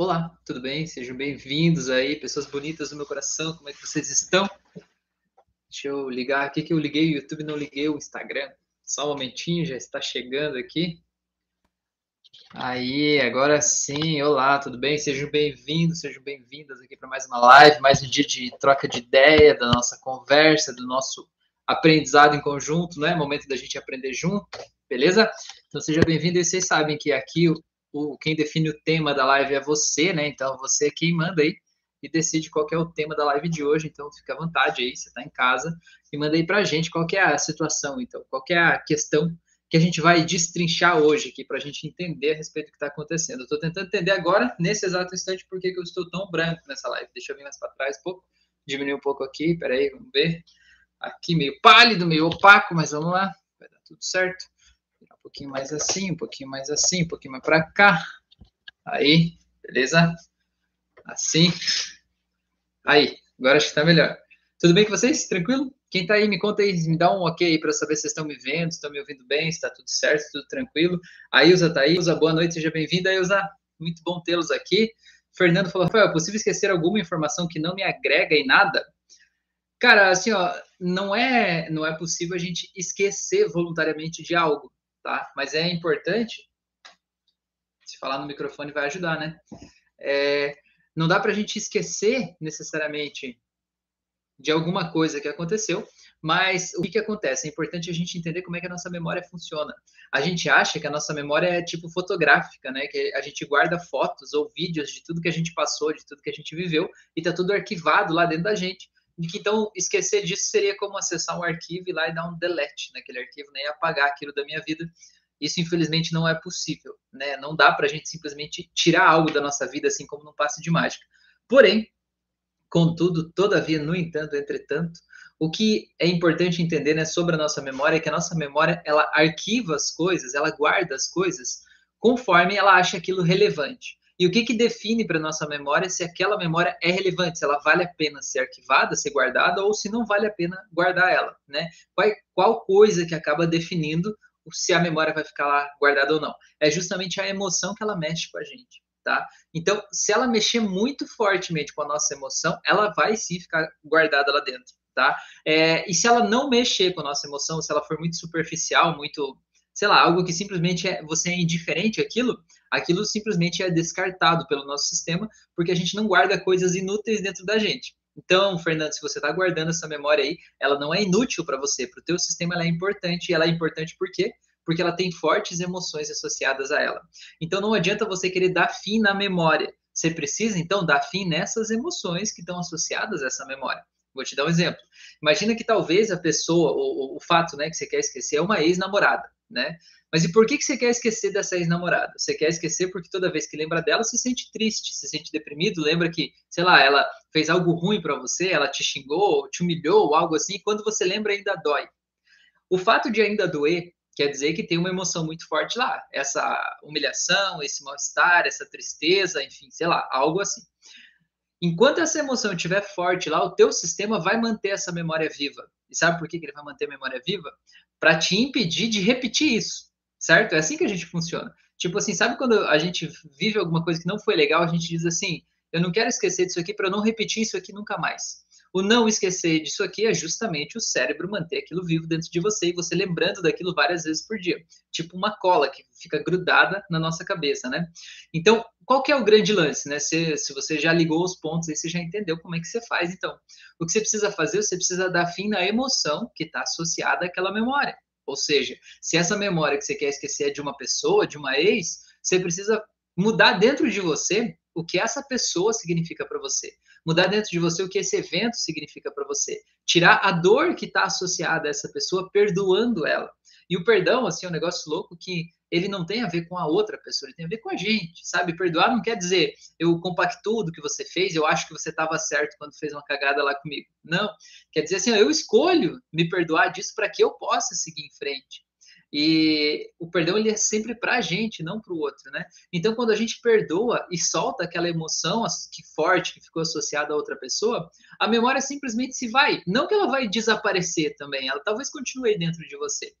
Olá, tudo bem? Sejam bem-vindos aí, pessoas bonitas do meu coração, como é que vocês estão? Deixa eu ligar aqui que eu liguei o YouTube, não liguei o Instagram. Só um momentinho, já está chegando aqui. Aí, agora sim, olá, tudo bem? Sejam bem-vindos, sejam bem-vindas aqui para mais uma live, mais um dia de troca de ideia, da nossa conversa, do nosso aprendizado em conjunto, né? Momento da gente aprender junto, beleza? Então seja bem-vindo e vocês sabem que aqui o, quem define o tema da live é você, né? Então você é quem manda aí e decide qual é o tema da live de hoje. Então fica à vontade aí, você está em casa e manda aí para a gente qual é a situação, então, qual é a questão que a gente vai destrinchar hoje aqui para a gente entender a respeito do que está acontecendo. Eu estou tentando entender agora, nesse exato instante, por que, que eu estou tão branco nessa live. Deixa eu vir mais para trás um pouco, diminuir um pouco aqui, peraí, vamos ver. Aqui meio pálido, meio opaco, mas vamos lá, vai dar tudo certo pouquinho mais assim, um pouquinho mais assim, um pouquinho mais para cá. Aí, beleza? Assim. Aí, agora acho que tá melhor. Tudo bem com vocês? Tranquilo? Quem tá aí, me conta aí, me dá um ok aí para saber se vocês estão me vendo, se estão me ouvindo bem, se tá tudo certo, tudo tranquilo. A Ilza tá aí. Ilza, boa noite, seja bem-vinda, Ilza. Muito bom tê-los aqui. Fernando falou, Rafael, é possível esquecer alguma informação que não me agrega em nada? Cara, assim, ó, não é, não é possível a gente esquecer voluntariamente de algo tá? Mas é importante, se falar no microfone vai ajudar, né? É, não dá para a gente esquecer necessariamente de alguma coisa que aconteceu, mas o que, que acontece? É importante a gente entender como é que a nossa memória funciona. A gente acha que a nossa memória é tipo fotográfica, né? Que a gente guarda fotos ou vídeos de tudo que a gente passou, de tudo que a gente viveu, e tá tudo arquivado lá dentro da gente. Então, esquecer disso seria como acessar um arquivo e lá e dar um delete naquele arquivo, né, e apagar aquilo da minha vida. Isso, infelizmente, não é possível. Né? Não dá para a gente simplesmente tirar algo da nossa vida assim como num passe de mágica. Porém, contudo, todavia, no entanto, entretanto, o que é importante entender né, sobre a nossa memória é que a nossa memória ela arquiva as coisas, ela guarda as coisas conforme ela acha aquilo relevante. E o que, que define para nossa memória se aquela memória é relevante, se ela vale a pena ser arquivada, ser guardada, ou se não vale a pena guardar ela, né? Qual, qual coisa que acaba definindo se a memória vai ficar lá guardada ou não? É justamente a emoção que ela mexe com a gente, tá? Então, se ela mexer muito fortemente com a nossa emoção, ela vai sim ficar guardada lá dentro, tá? É, e se ela não mexer com a nossa emoção, se ela for muito superficial, muito sei lá, algo que simplesmente é, você é indiferente àquilo, aquilo simplesmente é descartado pelo nosso sistema, porque a gente não guarda coisas inúteis dentro da gente. Então, Fernando, se você está guardando essa memória aí, ela não é inútil para você, para o teu sistema ela é importante, e ela é importante por quê? Porque ela tem fortes emoções associadas a ela. Então, não adianta você querer dar fim na memória. Você precisa, então, dar fim nessas emoções que estão associadas a essa memória. Vou te dar um exemplo. Imagina que talvez a pessoa, o, o fato né, que você quer esquecer é uma ex-namorada né? Mas e por que, que você quer esquecer dessa ex-namorada? Você quer esquecer porque toda vez que lembra dela, se sente triste, se sente deprimido, lembra que, sei lá, ela fez algo ruim para você, ela te xingou, te humilhou, algo assim, e quando você lembra ainda dói. O fato de ainda doer quer dizer que tem uma emoção muito forte lá, essa humilhação, esse mal-estar, essa tristeza, enfim, sei lá, algo assim. Enquanto essa emoção estiver forte lá, o teu sistema vai manter essa memória viva. E sabe por que ele vai manter a memória viva? Para te impedir de repetir isso, certo? É assim que a gente funciona. Tipo assim, sabe quando a gente vive alguma coisa que não foi legal, a gente diz assim: eu não quero esquecer disso aqui para não repetir isso aqui nunca mais. O não esquecer disso aqui é justamente o cérebro manter aquilo vivo dentro de você e você lembrando daquilo várias vezes por dia. Tipo uma cola que fica grudada na nossa cabeça, né? Então, qual que é o grande lance, né? Se, se você já ligou os pontos aí, você já entendeu como é que você faz, então. O que você precisa fazer, você precisa dar fim na emoção que está associada àquela memória. Ou seja, se essa memória que você quer esquecer é de uma pessoa, de uma ex, você precisa mudar dentro de você o que essa pessoa significa para você mudar dentro de você o que esse evento significa para você, tirar a dor que está associada a essa pessoa, perdoando ela. E o perdão, assim, é um negócio louco que ele não tem a ver com a outra pessoa, ele tem a ver com a gente, sabe? Perdoar não quer dizer eu compactuo do que você fez, eu acho que você estava certo quando fez uma cagada lá comigo. Não. Quer dizer assim, eu escolho me perdoar disso para que eu possa seguir em frente. E o perdão ele é sempre para a gente, não para o outro, né? Então, quando a gente perdoa e solta aquela emoção que forte que ficou associada a outra pessoa, a memória simplesmente se vai. Não que ela vai desaparecer também, ela talvez continue dentro de você.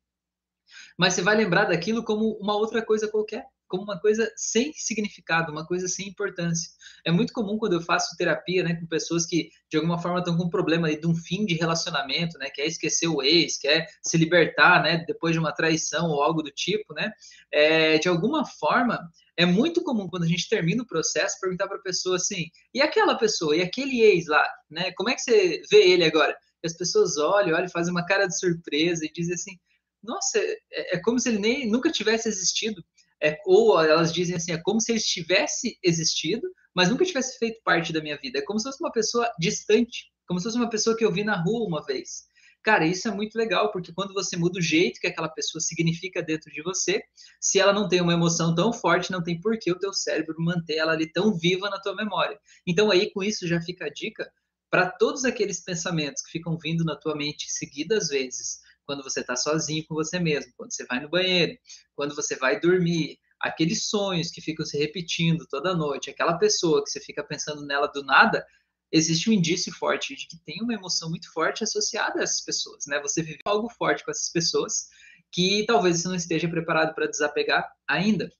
Mas você vai lembrar daquilo como uma outra coisa qualquer. Como uma coisa sem significado, uma coisa sem importância. É muito comum quando eu faço terapia, né, com pessoas que de alguma forma estão com um problema de um fim de relacionamento, né, quer esquecer o ex, quer se libertar, né, depois de uma traição ou algo do tipo, né, é, de alguma forma é muito comum quando a gente termina o processo perguntar para a pessoa assim, e aquela pessoa, e aquele ex lá, né, como é que você vê ele agora? E as pessoas olham, olham, fazem uma cara de surpresa e dizem assim, nossa, é, é como se ele nem nunca tivesse existido é, ou elas dizem assim, é como se ele tivesse existido, mas nunca tivesse feito parte da minha vida. É como se fosse uma pessoa distante, como se fosse uma pessoa que eu vi na rua uma vez. Cara, isso é muito legal, porque quando você muda o jeito que aquela pessoa significa dentro de você, se ela não tem uma emoção tão forte, não tem por que o teu cérebro manter ela ali tão viva na tua memória. Então aí com isso já fica a dica para todos aqueles pensamentos que ficam vindo na tua mente seguidas vezes, quando você está sozinho com você mesmo, quando você vai no banheiro, quando você vai dormir, aqueles sonhos que ficam se repetindo toda noite, aquela pessoa que você fica pensando nela do nada, existe um indício forte de que tem uma emoção muito forte associada a essas pessoas, né? Você viveu algo forte com essas pessoas que talvez você não esteja preparado para desapegar ainda.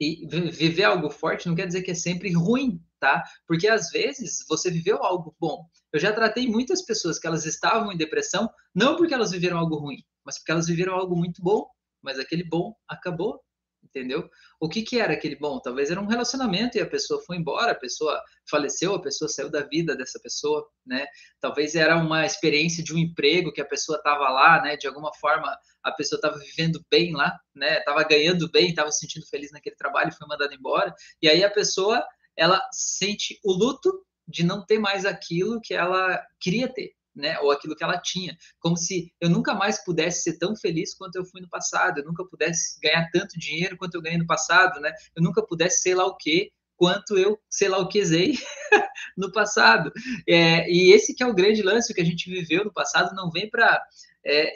E viver algo forte não quer dizer que é sempre ruim, tá? Porque às vezes você viveu algo bom. Eu já tratei muitas pessoas que elas estavam em depressão, não porque elas viveram algo ruim, mas porque elas viveram algo muito bom, mas aquele bom acabou, entendeu? O que que era aquele bom? Talvez era um relacionamento e a pessoa foi embora, a pessoa faleceu, a pessoa saiu da vida dessa pessoa, né? Talvez era uma experiência de um emprego que a pessoa estava lá, né? De alguma forma a pessoa estava vivendo bem lá, né? Estava ganhando bem, estava se sentindo feliz naquele trabalho, foi mandada embora. E aí a pessoa ela sente o luto de não ter mais aquilo que ela queria ter, né? Ou aquilo que ela tinha, como se eu nunca mais pudesse ser tão feliz quanto eu fui no passado, eu nunca pudesse ganhar tanto dinheiro quanto eu ganhei no passado, né? Eu nunca pudesse sei lá o que quanto eu sei lá o que usei no passado. É, e esse que é o grande lance que a gente viveu no passado não vem para é,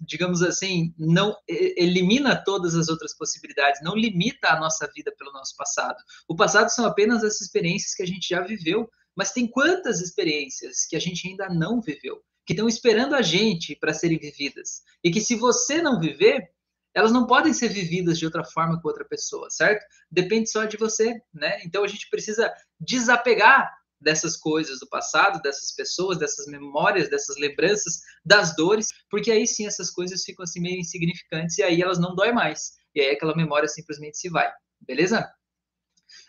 digamos assim, não elimina todas as outras possibilidades, não limita a nossa vida pelo nosso passado. O passado são apenas as experiências que a gente já viveu, mas tem quantas experiências que a gente ainda não viveu, que estão esperando a gente para serem vividas, e que se você não viver, elas não podem ser vividas de outra forma com outra pessoa, certo? Depende só de você, né? Então a gente precisa desapegar dessas coisas do passado, dessas pessoas, dessas memórias, dessas lembranças, das dores, porque aí sim essas coisas ficam assim meio insignificantes e aí elas não doem mais. E aí aquela memória simplesmente se vai. Beleza?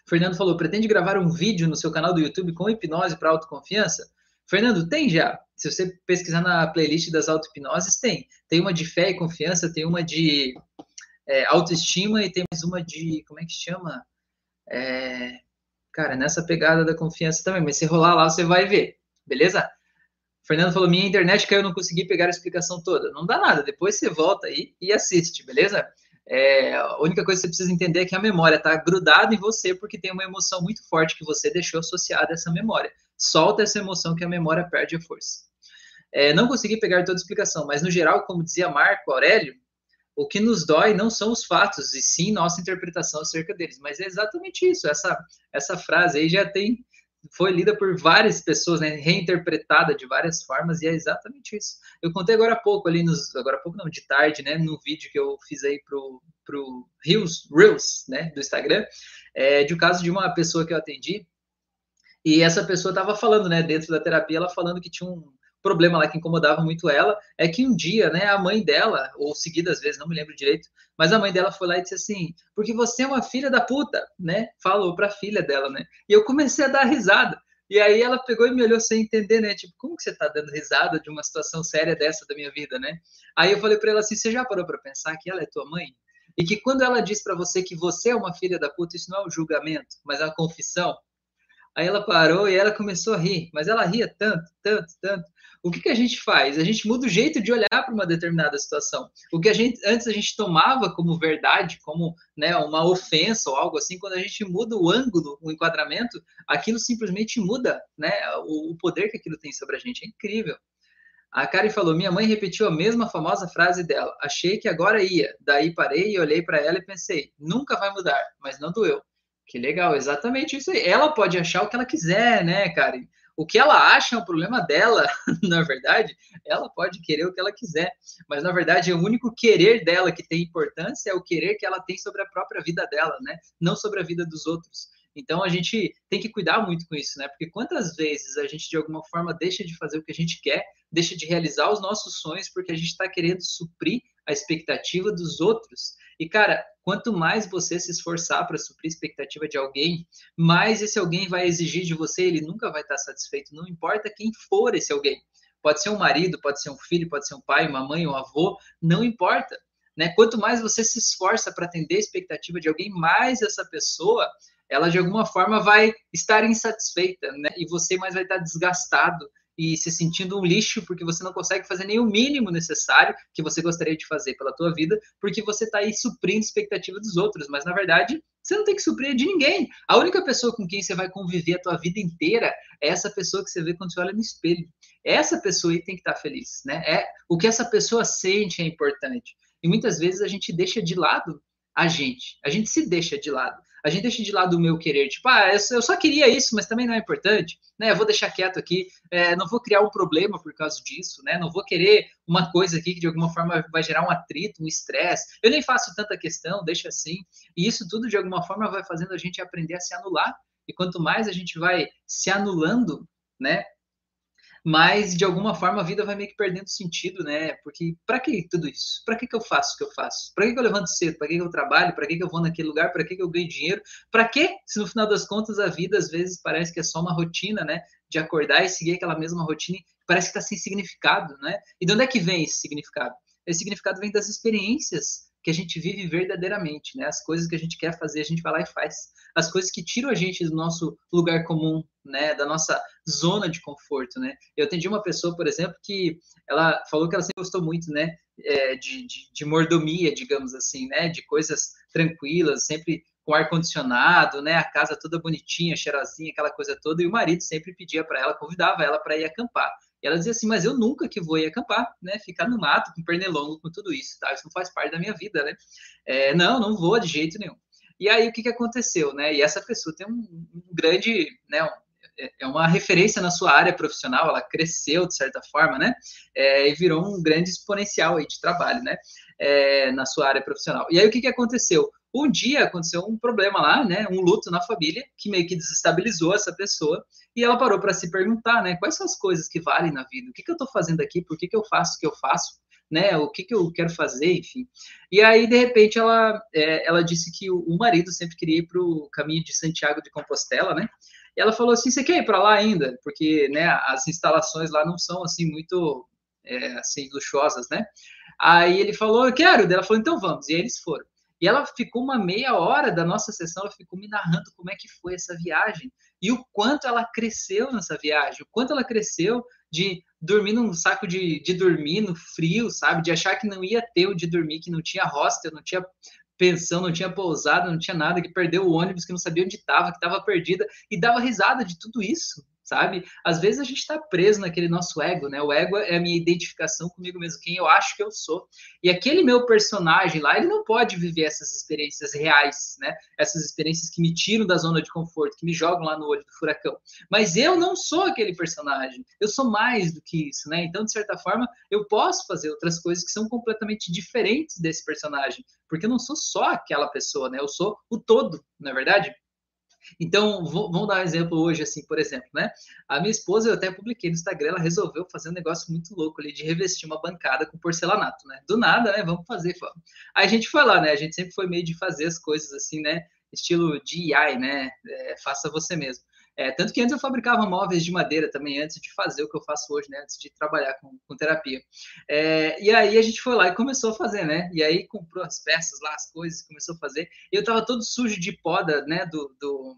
Fernando falou: pretende gravar um vídeo no seu canal do YouTube com hipnose para autoconfiança? Fernando, tem já. Se você pesquisar na playlist das auto-hipnoses, tem. Tem uma de fé e confiança, tem uma de é, autoestima e tem mais uma de. Como é que chama? É, Cara, nessa pegada da confiança também, mas se rolar lá, você vai ver, beleza? Fernando falou: minha internet caiu, não consegui pegar a explicação toda. Não dá nada, depois você volta aí e assiste, beleza? É, a única coisa que você precisa entender é que a memória está grudada em você porque tem uma emoção muito forte que você deixou associada a essa memória. Solta essa emoção que a memória perde a força. É, não consegui pegar toda a explicação, mas no geral, como dizia Marco Aurélio, o que nos dói não são os fatos, e sim nossa interpretação acerca deles. Mas é exatamente isso. Essa, essa frase aí já tem foi lida por várias pessoas, né, reinterpretada de várias formas, e é exatamente isso. Eu contei agora há pouco ali, nos, agora há pouco não, de tarde, né, no vídeo que eu fiz aí pro, pro Reels, Reels, né, do Instagram, é, de um caso de uma pessoa que eu atendi, e essa pessoa estava falando, né, dentro da terapia, ela falando que tinha um, problema lá que incomodava muito ela é que um dia, né, a mãe dela, ou seguidas vezes, não me lembro direito, mas a mãe dela foi lá e disse assim: porque você é uma filha da puta, né? Falou para a filha dela, né? E eu comecei a dar risada. E aí ela pegou e me olhou sem entender, né? Tipo, como que você tá dando risada de uma situação séria dessa da minha vida, né? Aí eu falei para ela assim: você já parou para pensar que ela é tua mãe? E que quando ela diz para você que você é uma filha da puta, isso não é um julgamento, mas é uma confissão. Aí ela parou e ela começou a rir, mas ela ria tanto, tanto, tanto, o que, que a gente faz? A gente muda o jeito de olhar para uma determinada situação. O que a gente antes a gente tomava como verdade, como né, uma ofensa ou algo assim, quando a gente muda o ângulo, o enquadramento, aquilo simplesmente muda, né? O, o poder que aquilo tem sobre a gente é incrível. A Karen falou: Minha mãe repetiu a mesma famosa frase dela. Achei que agora ia. Daí parei e olhei para ela e pensei: Nunca vai mudar, mas não doeu. Que legal, exatamente isso aí. Ela pode achar o que ela quiser, né, Karen? O que ela acha é um problema dela, na verdade, ela pode querer o que ela quiser, mas na verdade o único querer dela que tem importância é o querer que ela tem sobre a própria vida dela, né? Não sobre a vida dos outros. Então a gente tem que cuidar muito com isso, né? Porque quantas vezes a gente de alguma forma deixa de fazer o que a gente quer, deixa de realizar os nossos sonhos porque a gente está querendo suprir a expectativa dos outros. E cara, quanto mais você se esforçar para suprir a expectativa de alguém, mais esse alguém vai exigir de você, ele nunca vai estar satisfeito, não importa quem for esse alguém. Pode ser um marido, pode ser um filho, pode ser um pai, uma mãe, um avô, não importa. Né? Quanto mais você se esforça para atender a expectativa de alguém, mais essa pessoa ela de alguma forma vai estar insatisfeita, né? E você mais vai estar desgastado e se sentindo um lixo porque você não consegue fazer nem o mínimo necessário que você gostaria de fazer pela tua vida, porque você está aí suprindo expectativa dos outros, mas na verdade você não tem que suprir de ninguém. A única pessoa com quem você vai conviver a tua vida inteira é essa pessoa que você vê quando você olha no espelho. Essa pessoa aí tem que estar feliz, né? É o que essa pessoa sente é importante. E muitas vezes a gente deixa de lado a gente. A gente se deixa de lado a gente deixa de lado o meu querer, tipo, ah, eu só queria isso, mas também não é importante, né? Eu vou deixar quieto aqui, é, não vou criar um problema por causa disso, né? Não vou querer uma coisa aqui que de alguma forma vai gerar um atrito, um estresse. Eu nem faço tanta questão, deixa assim. E isso tudo de alguma forma vai fazendo a gente aprender a se anular. E quanto mais a gente vai se anulando, né? Mas de alguma forma a vida vai meio que perdendo sentido, né? Porque para que tudo isso? Para que, que eu faço o que eu faço? Para que, que eu levanto cedo? Para que, que eu trabalho? Para que, que eu vou naquele lugar? Para que, que eu ganho dinheiro? Para que, se no final das contas a vida às vezes parece que é só uma rotina, né? De acordar e seguir aquela mesma rotina, parece que está sem significado, né? E de onde é que vem esse significado? Esse significado vem das experiências que a gente vive verdadeiramente, né? As coisas que a gente quer fazer, a gente vai lá e faz. As coisas que tiram a gente do nosso lugar comum, né? Da nossa zona de conforto, né? Eu atendi uma pessoa, por exemplo, que ela falou que ela sempre gostou muito, né? É, de, de, de mordomia, digamos assim, né? De coisas tranquilas, sempre com ar condicionado, né? A casa toda bonitinha, cheirosinha, aquela coisa toda. E o marido sempre pedia para ela, convidava ela para ir acampar. E ela dizia assim, mas eu nunca que vou ir acampar, né? Ficar no mato, com pernilongo, com tudo isso, tá? Isso não faz parte da minha vida, né? É, não, não vou de jeito nenhum. E aí, o que, que aconteceu, né? E essa pessoa tem um, um grande, né? Um, é, é uma referência na sua área profissional, ela cresceu de certa forma, né? É, e virou um grande exponencial aí de trabalho, né? É, na sua área profissional. E aí, o que, que aconteceu? Um dia aconteceu um problema lá, né? Um luto na família que meio que desestabilizou essa pessoa e ela parou para se perguntar, né? Quais são as coisas que valem na vida? O que, que eu estou fazendo aqui? Por que, que eu faço o que eu faço? Né? O que, que eu quero fazer? Enfim. E aí, de repente, ela, é, ela disse que o, o marido sempre queria ir para o caminho de Santiago de Compostela, né? E ela falou assim: você quer ir para lá ainda? Porque né, as instalações lá não são assim muito é, assim luxuosas, né? Aí ele falou: eu quero. Ela falou: então vamos. E aí eles foram. E ela ficou uma meia hora da nossa sessão, ela ficou me narrando como é que foi essa viagem e o quanto ela cresceu nessa viagem, o quanto ela cresceu de dormir num saco de, de dormir no frio, sabe? De achar que não ia ter o de dormir, que não tinha hostel, não tinha pensão, não tinha pousada, não tinha nada, que perdeu o ônibus, que não sabia onde estava, que estava perdida, e dava risada de tudo isso, sabe? Às vezes a gente está preso naquele nosso ego, né? O ego é a minha identificação comigo mesmo, quem eu acho que eu sou. E aquele meu personagem lá, ele não pode viver essas experiências reais, né? Essas experiências que me tiram da zona de conforto, que me jogam lá no olho do furacão. Mas eu não sou aquele personagem. Eu sou mais do que isso, né? Então, de certa forma, eu posso fazer outras coisas que são completamente diferentes desse personagem, porque eu não sou só aquela pessoa, né? Eu sou o todo, não é verdade? Então, vamos dar um exemplo hoje, assim, por exemplo, né? A minha esposa, eu até publiquei no Instagram, ela resolveu fazer um negócio muito louco ali de revestir uma bancada com porcelanato, né? Do nada, né? Vamos fazer. Vamos. Aí a gente foi lá, né? A gente sempre foi meio de fazer as coisas assim, né? Estilo DIY, né? É, faça você mesmo. É, tanto que antes eu fabricava móveis de madeira também, antes de fazer o que eu faço hoje, né? Antes de trabalhar com, com terapia. É, e aí a gente foi lá e começou a fazer, né? E aí comprou as peças lá, as coisas, começou a fazer. Eu tava todo sujo de poda, né? Do, do,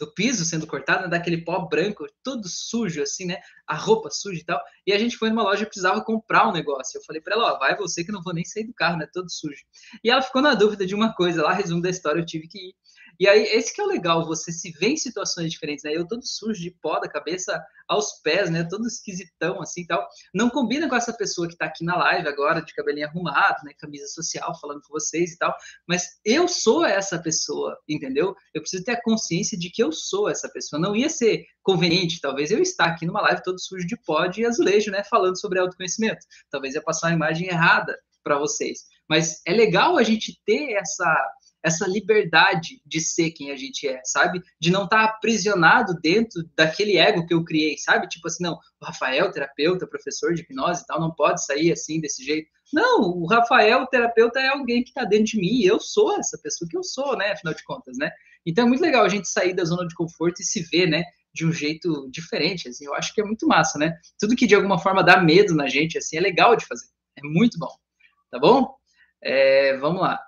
do piso sendo cortado, né? daquele pó branco, todo sujo, assim, né? A roupa suja e tal. E a gente foi numa loja e precisava comprar um negócio. Eu falei para ela, ó, vai você que não vou nem sair do carro, né? Todo sujo. E ela ficou na dúvida de uma coisa lá, resumo da história, eu tive que ir. E aí, esse que é o legal, você se vê em situações diferentes, né? Eu todo sujo de pó da cabeça aos pés, né? Todo esquisitão, assim, tal. Não combina com essa pessoa que tá aqui na live agora, de cabelinho arrumado, né? Camisa social, falando com vocês e tal. Mas eu sou essa pessoa, entendeu? Eu preciso ter a consciência de que eu sou essa pessoa. Não ia ser conveniente, talvez, eu estar aqui numa live todo sujo de pó de azulejo, né? Falando sobre autoconhecimento. Talvez ia passar uma imagem errada para vocês. Mas é legal a gente ter essa essa liberdade de ser quem a gente é, sabe? De não estar tá aprisionado dentro daquele ego que eu criei, sabe? Tipo assim, não, o Rafael, terapeuta, professor de hipnose e tal, não pode sair assim, desse jeito. Não, o Rafael, terapeuta, é alguém que está dentro de mim e eu sou essa pessoa que eu sou, né? Afinal de contas, né? Então é muito legal a gente sair da zona de conforto e se ver, né? De um jeito diferente, assim, eu acho que é muito massa, né? Tudo que de alguma forma dá medo na gente, assim, é legal de fazer. É muito bom, tá bom? É, vamos lá.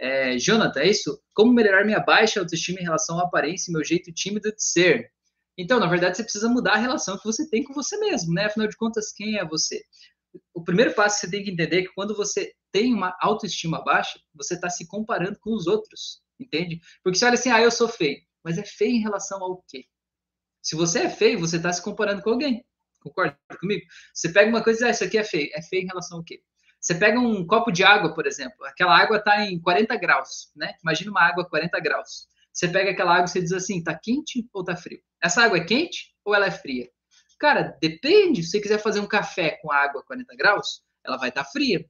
É, Jonathan, é isso? Como melhorar minha baixa autoestima em relação à aparência e meu jeito tímido de ser? Então, na verdade, você precisa mudar a relação que você tem com você mesmo, né? Afinal de contas, quem é você? O primeiro passo que você tem que entender é que quando você tem uma autoestima baixa, você está se comparando com os outros, entende? Porque você olha assim, ah, eu sou feio. Mas é feio em relação ao quê? Se você é feio, você está se comparando com alguém. Concorda comigo? Você pega uma coisa e diz, ah, isso aqui é feio. É feio em relação ao quê? Você pega um copo de água, por exemplo, aquela água está em 40 graus, né? Imagina uma água a 40 graus. Você pega aquela água e você diz assim, tá quente ou tá frio? Essa água é quente ou ela é fria? Cara, depende. Se você quiser fazer um café com água a 40 graus, ela vai estar tá fria.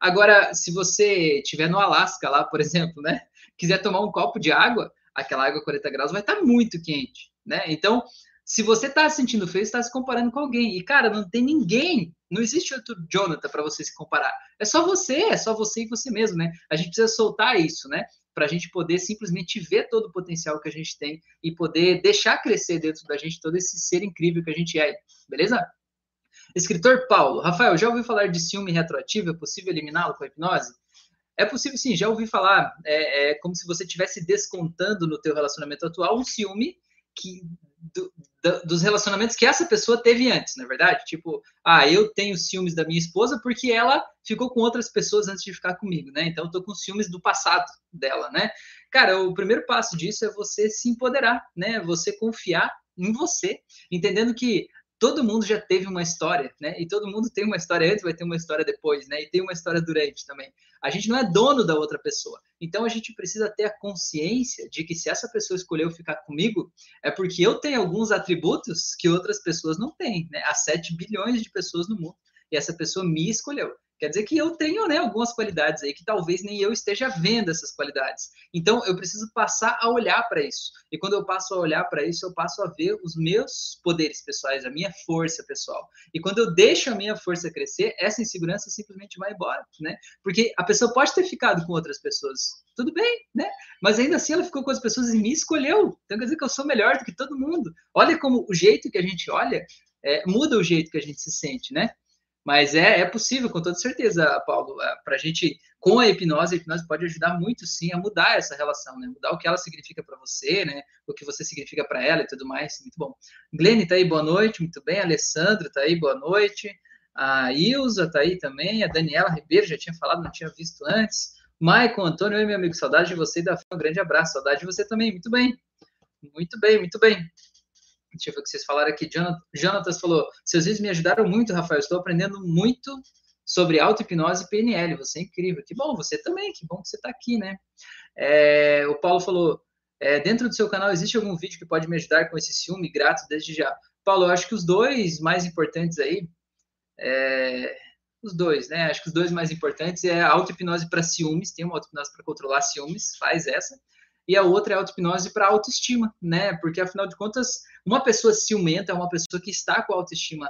Agora, se você estiver no Alasca lá, por exemplo, né? Quiser tomar um copo de água, aquela água a 40 graus vai estar tá muito quente, né? Então, se você está se sentindo feio, está se comparando com alguém. E, cara, não tem ninguém, não existe outro Jonathan para você se comparar. É só você, é só você e você mesmo, né? A gente precisa soltar isso, né? Para a gente poder simplesmente ver todo o potencial que a gente tem e poder deixar crescer dentro da gente todo esse ser incrível que a gente é, beleza? Escritor Paulo, Rafael, já ouviu falar de ciúme retroativo? É possível eliminá-lo com a hipnose? É possível sim, já ouvi falar. É, é como se você estivesse descontando no teu relacionamento atual um ciúme que do, do, dos relacionamentos que essa pessoa teve antes, na é verdade? Tipo, ah, eu tenho ciúmes da minha esposa porque ela ficou com outras pessoas antes de ficar comigo, né? Então eu tô com ciúmes do passado dela, né? Cara, o primeiro passo disso é você se empoderar, né? Você confiar em você, entendendo que todo mundo já teve uma história, né? E todo mundo tem uma história antes, vai ter uma história depois, né? E tem uma história durante também. A gente não é dono da outra pessoa. Então a gente precisa ter a consciência de que se essa pessoa escolheu ficar comigo, é porque eu tenho alguns atributos que outras pessoas não têm, né? Há 7 bilhões de pessoas no mundo. E essa pessoa me escolheu. Quer dizer que eu tenho né, algumas qualidades aí que talvez nem eu esteja vendo essas qualidades. Então eu preciso passar a olhar para isso. E quando eu passo a olhar para isso, eu passo a ver os meus poderes pessoais, a minha força pessoal. E quando eu deixo a minha força crescer, essa insegurança simplesmente vai embora, né? Porque a pessoa pode ter ficado com outras pessoas, tudo bem, né? Mas ainda assim ela ficou com as pessoas e me escolheu. Então quer dizer que eu sou melhor do que todo mundo. Olha como o jeito que a gente olha é, muda o jeito que a gente se sente, né? Mas é, é possível, com toda certeza, Paulo, é, para a gente, com a hipnose, a hipnose pode ajudar muito, sim, a mudar essa relação, né? Mudar o que ela significa para você, né? O que você significa para ela e tudo mais. Muito bom. Glene tá aí, boa noite, muito bem. A Alessandra tá aí, boa noite. A Ilza tá aí também. A Daniela Ribeiro, já tinha falado, não tinha visto antes. Maicon Antônio, oi, meu amigo, saudade de você e da Um grande abraço, saudade de você também. Muito bem. Muito bem, muito bem. Deixa eu ver o que vocês falaram aqui. Jonatas falou: seus vídeos me ajudaram muito, Rafael. Estou aprendendo muito sobre auto-hipnose e PNL. Você é incrível. Que bom, você também. Que bom que você está aqui, né? É, o Paulo falou: é, dentro do seu canal existe algum vídeo que pode me ajudar com esse ciúme grato desde já? Paulo, eu acho que os dois mais importantes aí. É, os dois, né? Acho que os dois mais importantes é a auto-hipnose para ciúmes. Tem uma auto-hipnose para controlar ciúmes, faz essa. E a outra é a auto-hipnose para autoestima, né? Porque afinal de contas uma pessoa ciumenta é uma pessoa que está com a autoestima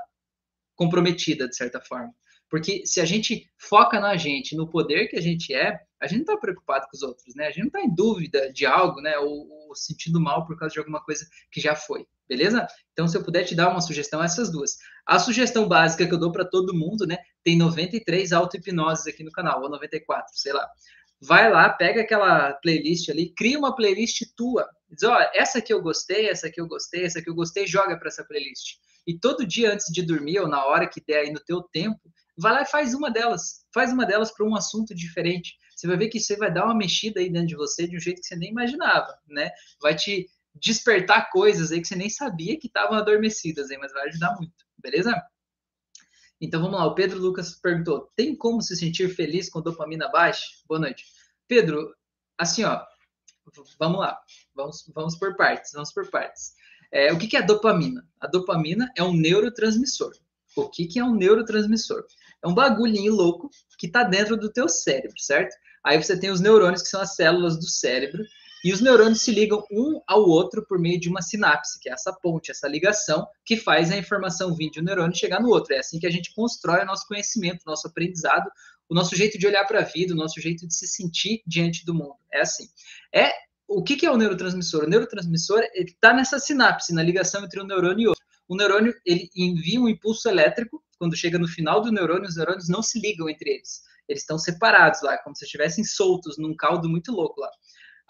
comprometida, de certa forma. Porque se a gente foca na gente, no poder que a gente é, a gente não está preocupado com os outros, né? A gente não está em dúvida de algo, né? Ou, ou, sentindo mal por causa de alguma coisa que já foi, beleza? Então, se eu puder te dar uma sugestão, essas duas. A sugestão básica que eu dou para todo mundo, né? Tem 93 auto-hipnoses aqui no canal, ou 94, sei lá vai lá, pega aquela playlist ali, cria uma playlist tua. Diz, ó, essa aqui eu gostei, essa aqui eu gostei, essa aqui eu gostei, joga para essa playlist. E todo dia antes de dormir ou na hora que der aí no teu tempo, vai lá e faz uma delas. Faz uma delas para um assunto diferente. você vai ver que isso vai dar uma mexida aí dentro de você de um jeito que você nem imaginava, né? Vai te despertar coisas aí que você nem sabia que estavam adormecidas aí, mas vai ajudar muito, beleza? Então vamos lá, o Pedro Lucas perguntou: tem como se sentir feliz com dopamina baixa? Boa noite. Pedro, assim, ó, vamos lá, vamos, vamos por partes, vamos por partes. É, o que, que é a dopamina? A dopamina é um neurotransmissor. O que, que é um neurotransmissor? É um bagulhinho louco que está dentro do teu cérebro, certo? Aí você tem os neurônios, que são as células do cérebro, e os neurônios se ligam um ao outro por meio de uma sinapse, que é essa ponte, essa ligação que faz a informação vir de um neurônio chegar no outro. É assim que a gente constrói o nosso conhecimento, o nosso aprendizado, o nosso jeito de olhar para a vida, o nosso jeito de se sentir diante do mundo. É assim. É o que, que é o neurotransmissor? O neurotransmissor está nessa sinapse, na ligação entre um neurônio e outro. O neurônio ele envia um impulso elétrico, quando chega no final do neurônio, os neurônios não se ligam entre eles. Eles estão separados lá, como se estivessem soltos num caldo muito louco lá.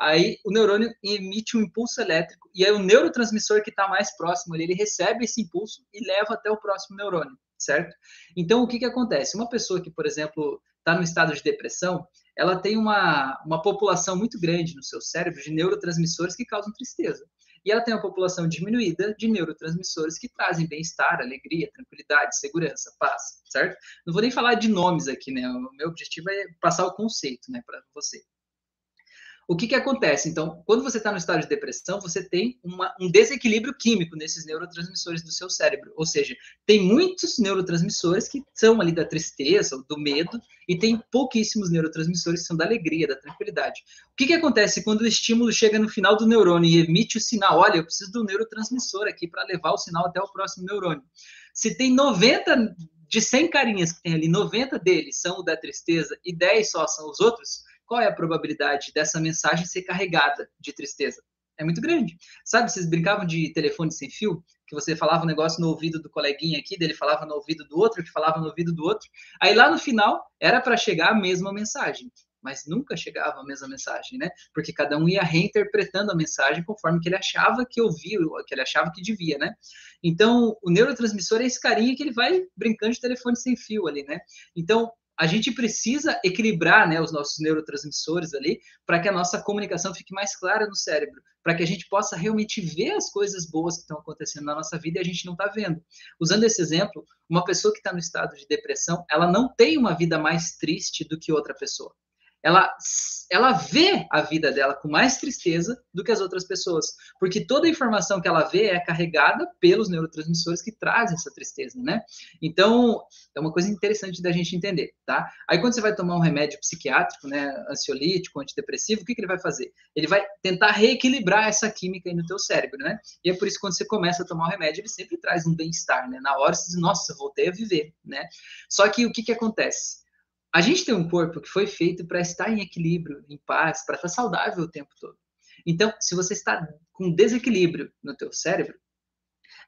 Aí o neurônio emite um impulso elétrico e aí o neurotransmissor que está mais próximo ele recebe esse impulso e leva até o próximo neurônio, certo? Então o que, que acontece? Uma pessoa que, por exemplo, está no estado de depressão, ela tem uma, uma população muito grande no seu cérebro de neurotransmissores que causam tristeza. E ela tem uma população diminuída de neurotransmissores que trazem bem-estar, alegria, tranquilidade, segurança, paz, certo? Não vou nem falar de nomes aqui, né? O meu objetivo é passar o conceito, né, para você. O que, que acontece? Então, quando você está no estado de depressão, você tem uma, um desequilíbrio químico nesses neurotransmissores do seu cérebro. Ou seja, tem muitos neurotransmissores que são ali da tristeza, do medo, e tem pouquíssimos neurotransmissores que são da alegria, da tranquilidade. O que, que acontece quando o estímulo chega no final do neurônio e emite o sinal? Olha, eu preciso do neurotransmissor aqui para levar o sinal até o próximo neurônio. Se tem 90 de 100 carinhas que tem ali, 90 deles são o da tristeza e 10 só são os outros, qual é a probabilidade dessa mensagem ser carregada de tristeza? É muito grande. Sabe, vocês brincavam de telefone sem fio? Que você falava um negócio no ouvido do coleguinha aqui, dele falava no ouvido do outro, que falava no ouvido do outro. Aí lá no final era para chegar a mesma mensagem, mas nunca chegava a mesma mensagem, né? Porque cada um ia reinterpretando a mensagem conforme que ele achava que ouvia, que ele achava que devia, né? Então, o neurotransmissor é esse carinha que ele vai brincando de telefone sem fio ali, né? Então, a gente precisa equilibrar né, os nossos neurotransmissores ali para que a nossa comunicação fique mais clara no cérebro, para que a gente possa realmente ver as coisas boas que estão acontecendo na nossa vida e a gente não está vendo. Usando esse exemplo, uma pessoa que está no estado de depressão, ela não tem uma vida mais triste do que outra pessoa ela, ela vê a vida dela com mais tristeza do que as outras pessoas, porque toda a informação que ela vê é carregada pelos neurotransmissores que trazem essa tristeza, né? Então, é uma coisa interessante da gente entender, tá? Aí, quando você vai tomar um remédio psiquiátrico, né, ansiolítico, antidepressivo, o que, que ele vai fazer? Ele vai tentar reequilibrar essa química aí no teu cérebro, né? E é por isso que quando você começa a tomar o remédio, ele sempre traz um bem-estar, né? Na hora você diz, nossa, voltei a viver, né? Só que o que, que acontece? A gente tem um corpo que foi feito para estar em equilíbrio, em paz, para estar saudável o tempo todo. Então, se você está com desequilíbrio no teu cérebro,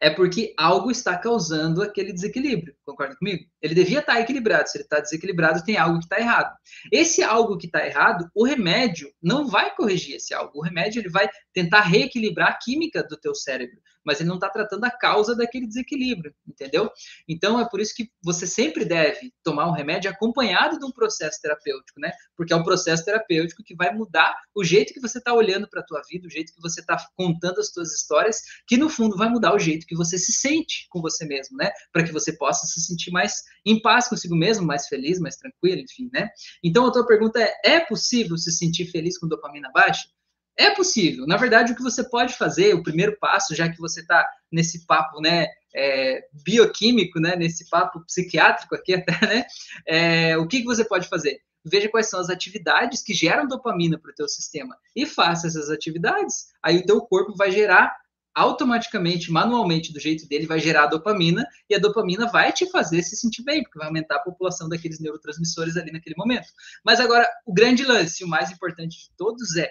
é porque algo está causando aquele desequilíbrio. Concorda comigo? Ele devia estar equilibrado. Se ele está desequilibrado, tem algo que está errado. Esse algo que está errado, o remédio não vai corrigir esse algo. O remédio ele vai tentar reequilibrar a química do teu cérebro mas ele não está tratando a causa daquele desequilíbrio, entendeu? Então é por isso que você sempre deve tomar um remédio acompanhado de um processo terapêutico, né? Porque é um processo terapêutico que vai mudar o jeito que você está olhando para a tua vida, o jeito que você está contando as suas histórias, que no fundo vai mudar o jeito que você se sente com você mesmo, né? Para que você possa se sentir mais em paz consigo mesmo, mais feliz, mais tranquilo, enfim, né? Então a tua pergunta é: é possível se sentir feliz com dopamina baixa? É possível. Na verdade, o que você pode fazer, o primeiro passo, já que você está nesse papo, né, é, bioquímico, né, nesse papo psiquiátrico aqui até, né, é, o que, que você pode fazer? Veja quais são as atividades que geram dopamina para o teu sistema e faça essas atividades. Aí o teu corpo vai gerar automaticamente, manualmente, do jeito dele, vai gerar dopamina e a dopamina vai te fazer se sentir bem, porque vai aumentar a população daqueles neurotransmissores ali naquele momento. Mas agora, o grande lance, o mais importante de todos é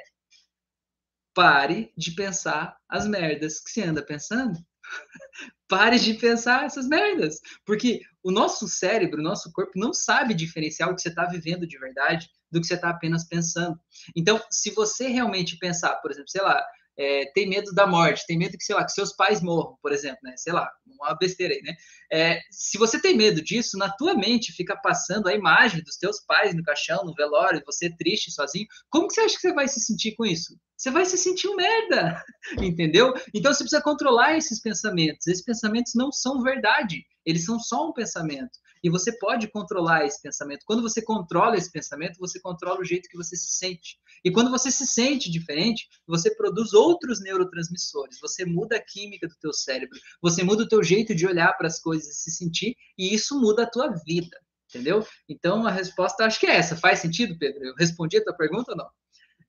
pare de pensar as merdas que você anda pensando. pare de pensar essas merdas. Porque o nosso cérebro, o nosso corpo não sabe diferenciar o que você está vivendo de verdade do que você está apenas pensando. Então, se você realmente pensar, por exemplo, sei lá, é, tem medo da morte, tem medo que, sei lá, que seus pais morram, por exemplo, né? Sei lá, uma besteira aí, né? É, se você tem medo disso, na tua mente fica passando a imagem dos teus pais no caixão, no velório, você triste, sozinho. Como que você acha que você vai se sentir com isso? Você vai se sentir um merda, entendeu? Então você precisa controlar esses pensamentos. Esses pensamentos não são verdade, eles são só um pensamento. E você pode controlar esse pensamento. Quando você controla esse pensamento, você controla o jeito que você se sente. E quando você se sente diferente, você produz outros neurotransmissores. Você muda a química do teu cérebro. Você muda o teu jeito de olhar para as coisas e se sentir. E isso muda a tua vida. Entendeu? Então a resposta acho que é essa. Faz sentido, Pedro? Eu respondi a tua pergunta ou não?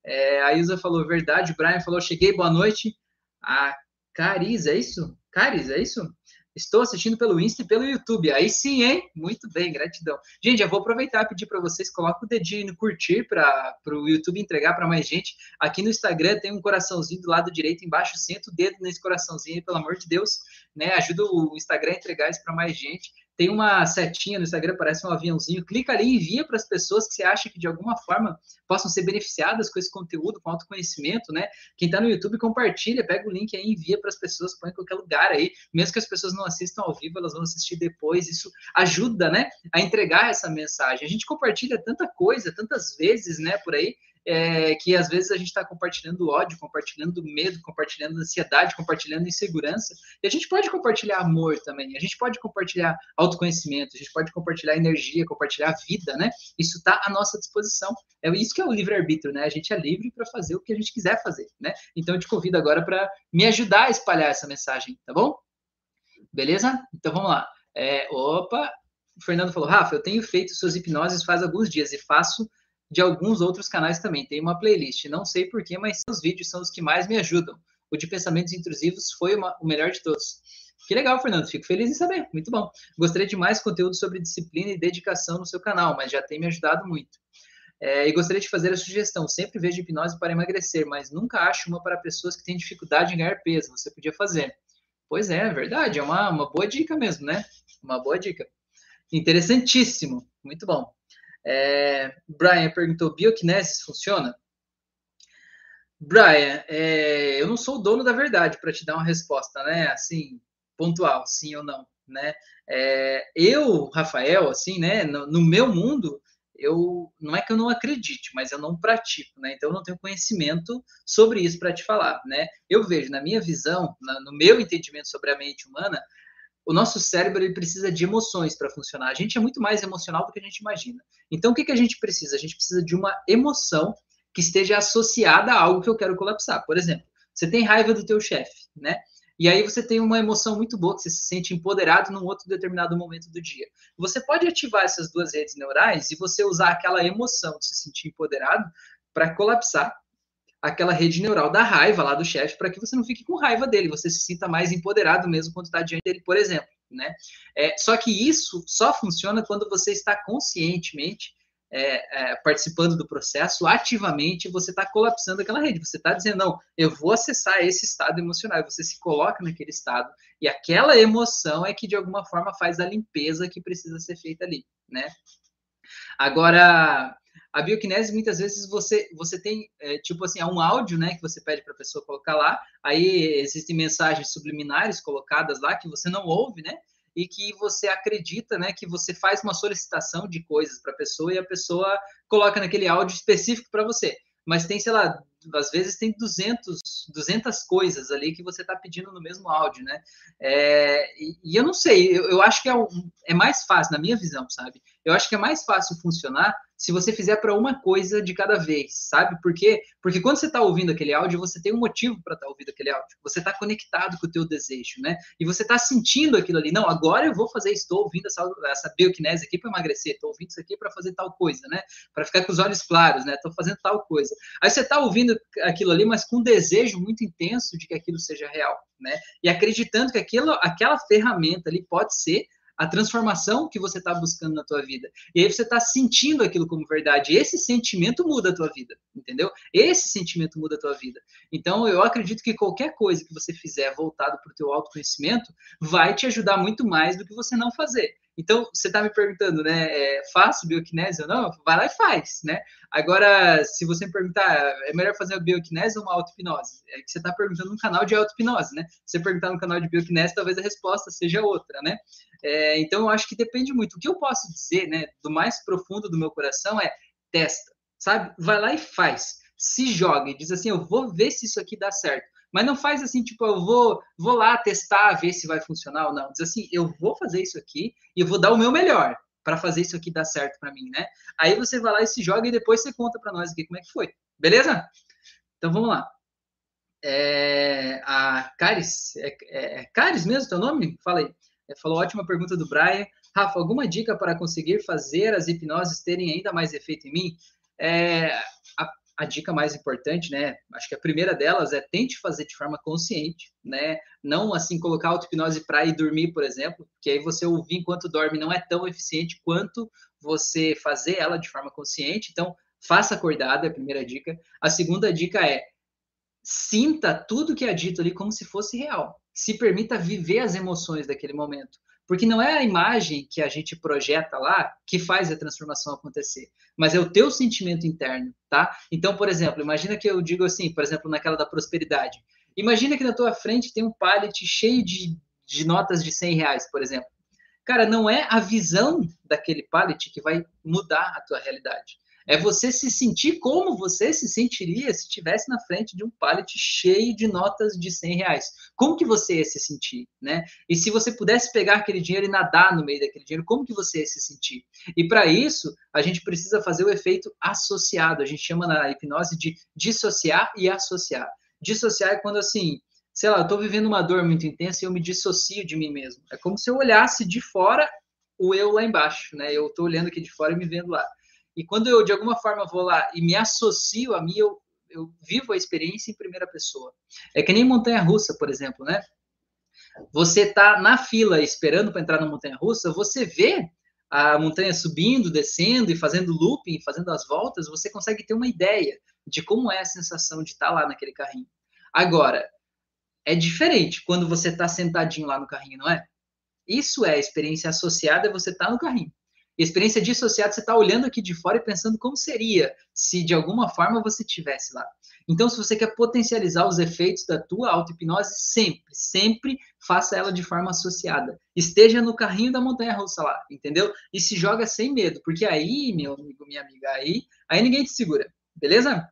É, a Isa falou verdade, o Brian falou: cheguei, boa noite. A Caris, é isso? Caris, é isso? Estou assistindo pelo Insta e pelo YouTube. Aí sim, hein? Muito bem, gratidão. Gente, eu vou aproveitar e pedir para vocês, coloquem o dedinho no curtir para o YouTube entregar para mais gente. Aqui no Instagram tem um coraçãozinho do lado direito embaixo. Senta o dedo nesse coraçãozinho, pelo amor de Deus. Né? Ajuda o Instagram a entregar isso para mais gente tem uma setinha no Instagram, parece um aviãozinho, clica ali e envia para as pessoas que você acha que de alguma forma possam ser beneficiadas com esse conteúdo, com autoconhecimento, né? Quem está no YouTube, compartilha, pega o link aí, envia para as pessoas, põe em qualquer lugar aí, mesmo que as pessoas não assistam ao vivo, elas vão assistir depois, isso ajuda, né, a entregar essa mensagem. A gente compartilha tanta coisa, tantas vezes, né, por aí, é, que às vezes a gente está compartilhando ódio, compartilhando medo, compartilhando ansiedade, compartilhando insegurança. E a gente pode compartilhar amor também, a gente pode compartilhar autoconhecimento, a gente pode compartilhar energia, compartilhar vida, né? Isso está à nossa disposição. É isso que é o livre-arbítrio, né? A gente é livre para fazer o que a gente quiser fazer, né? Então eu te convido agora para me ajudar a espalhar essa mensagem, tá bom? Beleza? Então vamos lá. É, opa, o Fernando falou, Rafa, eu tenho feito suas hipnoses faz alguns dias e faço de alguns outros canais também. Tem uma playlist, não sei porquê, mas os vídeos são os que mais me ajudam. O de pensamentos intrusivos foi uma, o melhor de todos. Que legal, Fernando. Fico feliz em saber. Muito bom. Gostaria de mais conteúdo sobre disciplina e dedicação no seu canal, mas já tem me ajudado muito. É, e gostaria de fazer a sugestão: sempre vejo hipnose para emagrecer, mas nunca acho uma para pessoas que têm dificuldade em ganhar peso. Você podia fazer. Pois é, é verdade. É uma, uma boa dica mesmo, né? Uma boa dica. Interessantíssimo. Muito bom. É, Brian perguntou: bioquinesis funciona? Brian, é, eu não sou o dono da verdade para te dar uma resposta, né? Assim, pontual, sim ou não, né? É, eu, Rafael, assim, né? No, no, meu mundo, eu não é que eu não acredite, mas eu não pratico, né? Então eu não tenho conhecimento sobre isso para te falar, né? Eu vejo na minha visão, na, no meu entendimento sobre a mente humana, o nosso cérebro ele precisa de emoções para funcionar. A gente é muito mais emocional do que a gente imagina. Então, o que, que a gente precisa? A gente precisa de uma emoção que esteja associada a algo que eu quero colapsar. Por exemplo, você tem raiva do teu chefe, né? E aí você tem uma emoção muito boa, que você se sente empoderado num outro determinado momento do dia. Você pode ativar essas duas redes neurais e você usar aquela emoção de se sentir empoderado para colapsar aquela rede neural da raiva lá do chefe para que você não fique com raiva dele, você se sinta mais empoderado mesmo quando está diante dele, por exemplo. Né? É, só que isso só funciona quando você está conscientemente é, é, participando do processo, ativamente você está colapsando aquela rede. Você está dizendo, não, eu vou acessar esse estado emocional. Você se coloca naquele estado e aquela emoção é que de alguma forma faz a limpeza que precisa ser feita ali, né? Agora, a bioquinese, muitas vezes, você, você tem, é, tipo assim, é um áudio, né, que você pede para a pessoa colocar lá, aí existem mensagens subliminares colocadas lá que você não ouve, né, e que você acredita, né, que você faz uma solicitação de coisas para a pessoa e a pessoa coloca naquele áudio específico para você. Mas tem, sei lá, às vezes tem 200, 200 coisas ali que você está pedindo no mesmo áudio, né? É, e, e, eu não sei, eu, eu acho que é, um, é mais fácil, na minha visão, sabe? Eu acho que é mais fácil funcionar se você fizer para uma coisa de cada vez, sabe? Por quê? Porque quando você está ouvindo aquele áudio, você tem um motivo para estar tá ouvindo aquele áudio. Você está conectado com o teu desejo, né? E você está sentindo aquilo ali. Não, agora eu vou fazer, estou ouvindo essa, essa bioquinese aqui para emagrecer, estou ouvindo isso aqui para fazer tal coisa, né? Para ficar com os olhos claros, né? Estou fazendo tal coisa. Aí você está ouvindo aquilo ali, mas com um desejo muito intenso de que aquilo seja real, né? E acreditando que aquilo, aquela ferramenta ali pode ser a transformação que você está buscando na tua vida. E aí você está sentindo aquilo como verdade. Esse sentimento muda a tua vida, entendeu? Esse sentimento muda a tua vida. Então, eu acredito que qualquer coisa que você fizer voltado para o teu autoconhecimento vai te ajudar muito mais do que você não fazer. Então, você está me perguntando, né? É, faço bioquinese ou não? Vai lá e faz, né? Agora, se você me perguntar, é melhor fazer a bioquinese ou uma auto-hipnose? É que você está perguntando no canal de auto-hipnose, né? Se você perguntar no canal de bioquinese, talvez a resposta seja outra, né? É, então, eu acho que depende muito. O que eu posso dizer, né, do mais profundo do meu coração é testa, sabe? Vai lá e faz. Se joga e diz assim, eu vou ver se isso aqui dá certo. Mas não faz assim, tipo, eu vou, vou lá testar, ver se vai funcionar ou não. Diz assim, eu vou fazer isso aqui e eu vou dar o meu melhor para fazer isso aqui dar certo para mim, né? Aí você vai lá e se joga e depois você conta para nós aqui como é que foi. Beleza? Então vamos lá. É, a Caris, é, é, é Caris mesmo teu nome? Fala aí. É, falou ótima pergunta do Brian. Rafa, alguma dica para conseguir fazer as hipnoses terem ainda mais efeito em mim? É, a a dica mais importante, né? Acho que a primeira delas é tente fazer de forma consciente, né? Não assim colocar auto-hipnose para ir dormir, por exemplo, que aí você ouvir enquanto dorme não é tão eficiente quanto você fazer ela de forma consciente. Então, faça acordada, é a primeira dica. A segunda dica é sinta tudo que é dito ali como se fosse real. Se permita viver as emoções daquele momento. Porque não é a imagem que a gente projeta lá que faz a transformação acontecer, mas é o teu sentimento interno, tá? Então, por exemplo, imagina que eu digo assim, por exemplo, naquela da prosperidade. Imagina que na tua frente tem um pallet cheio de, de notas de 100 reais, por exemplo. Cara, não é a visão daquele pallet que vai mudar a tua realidade. É você se sentir como você se sentiria se estivesse na frente de um pallet cheio de notas de 100 reais. Como que você ia se sentir, né? E se você pudesse pegar aquele dinheiro e nadar no meio daquele dinheiro, como que você ia se sentir? E para isso, a gente precisa fazer o efeito associado. A gente chama na hipnose de dissociar e associar. Dissociar é quando assim, sei lá, eu estou vivendo uma dor muito intensa e eu me dissocio de mim mesmo. É como se eu olhasse de fora o eu lá embaixo, né? Eu estou olhando aqui de fora e me vendo lá. E quando eu, de alguma forma, vou lá e me associo a mim, eu, eu vivo a experiência em primeira pessoa. É que nem montanha-russa, por exemplo, né? Você tá na fila esperando para entrar na montanha-russa, você vê a montanha subindo, descendo e fazendo looping, fazendo as voltas, você consegue ter uma ideia de como é a sensação de estar tá lá naquele carrinho. Agora, é diferente quando você está sentadinho lá no carrinho, não é? Isso é a experiência associada, você está no carrinho experiência dissociada, você está olhando aqui de fora e pensando como seria se de alguma forma você estivesse lá. Então, se você quer potencializar os efeitos da tua auto-hipnose, sempre, sempre faça ela de forma associada. Esteja no carrinho da montanha-russa lá, entendeu? E se joga sem medo, porque aí, meu amigo, minha amiga, aí, aí ninguém te segura, beleza?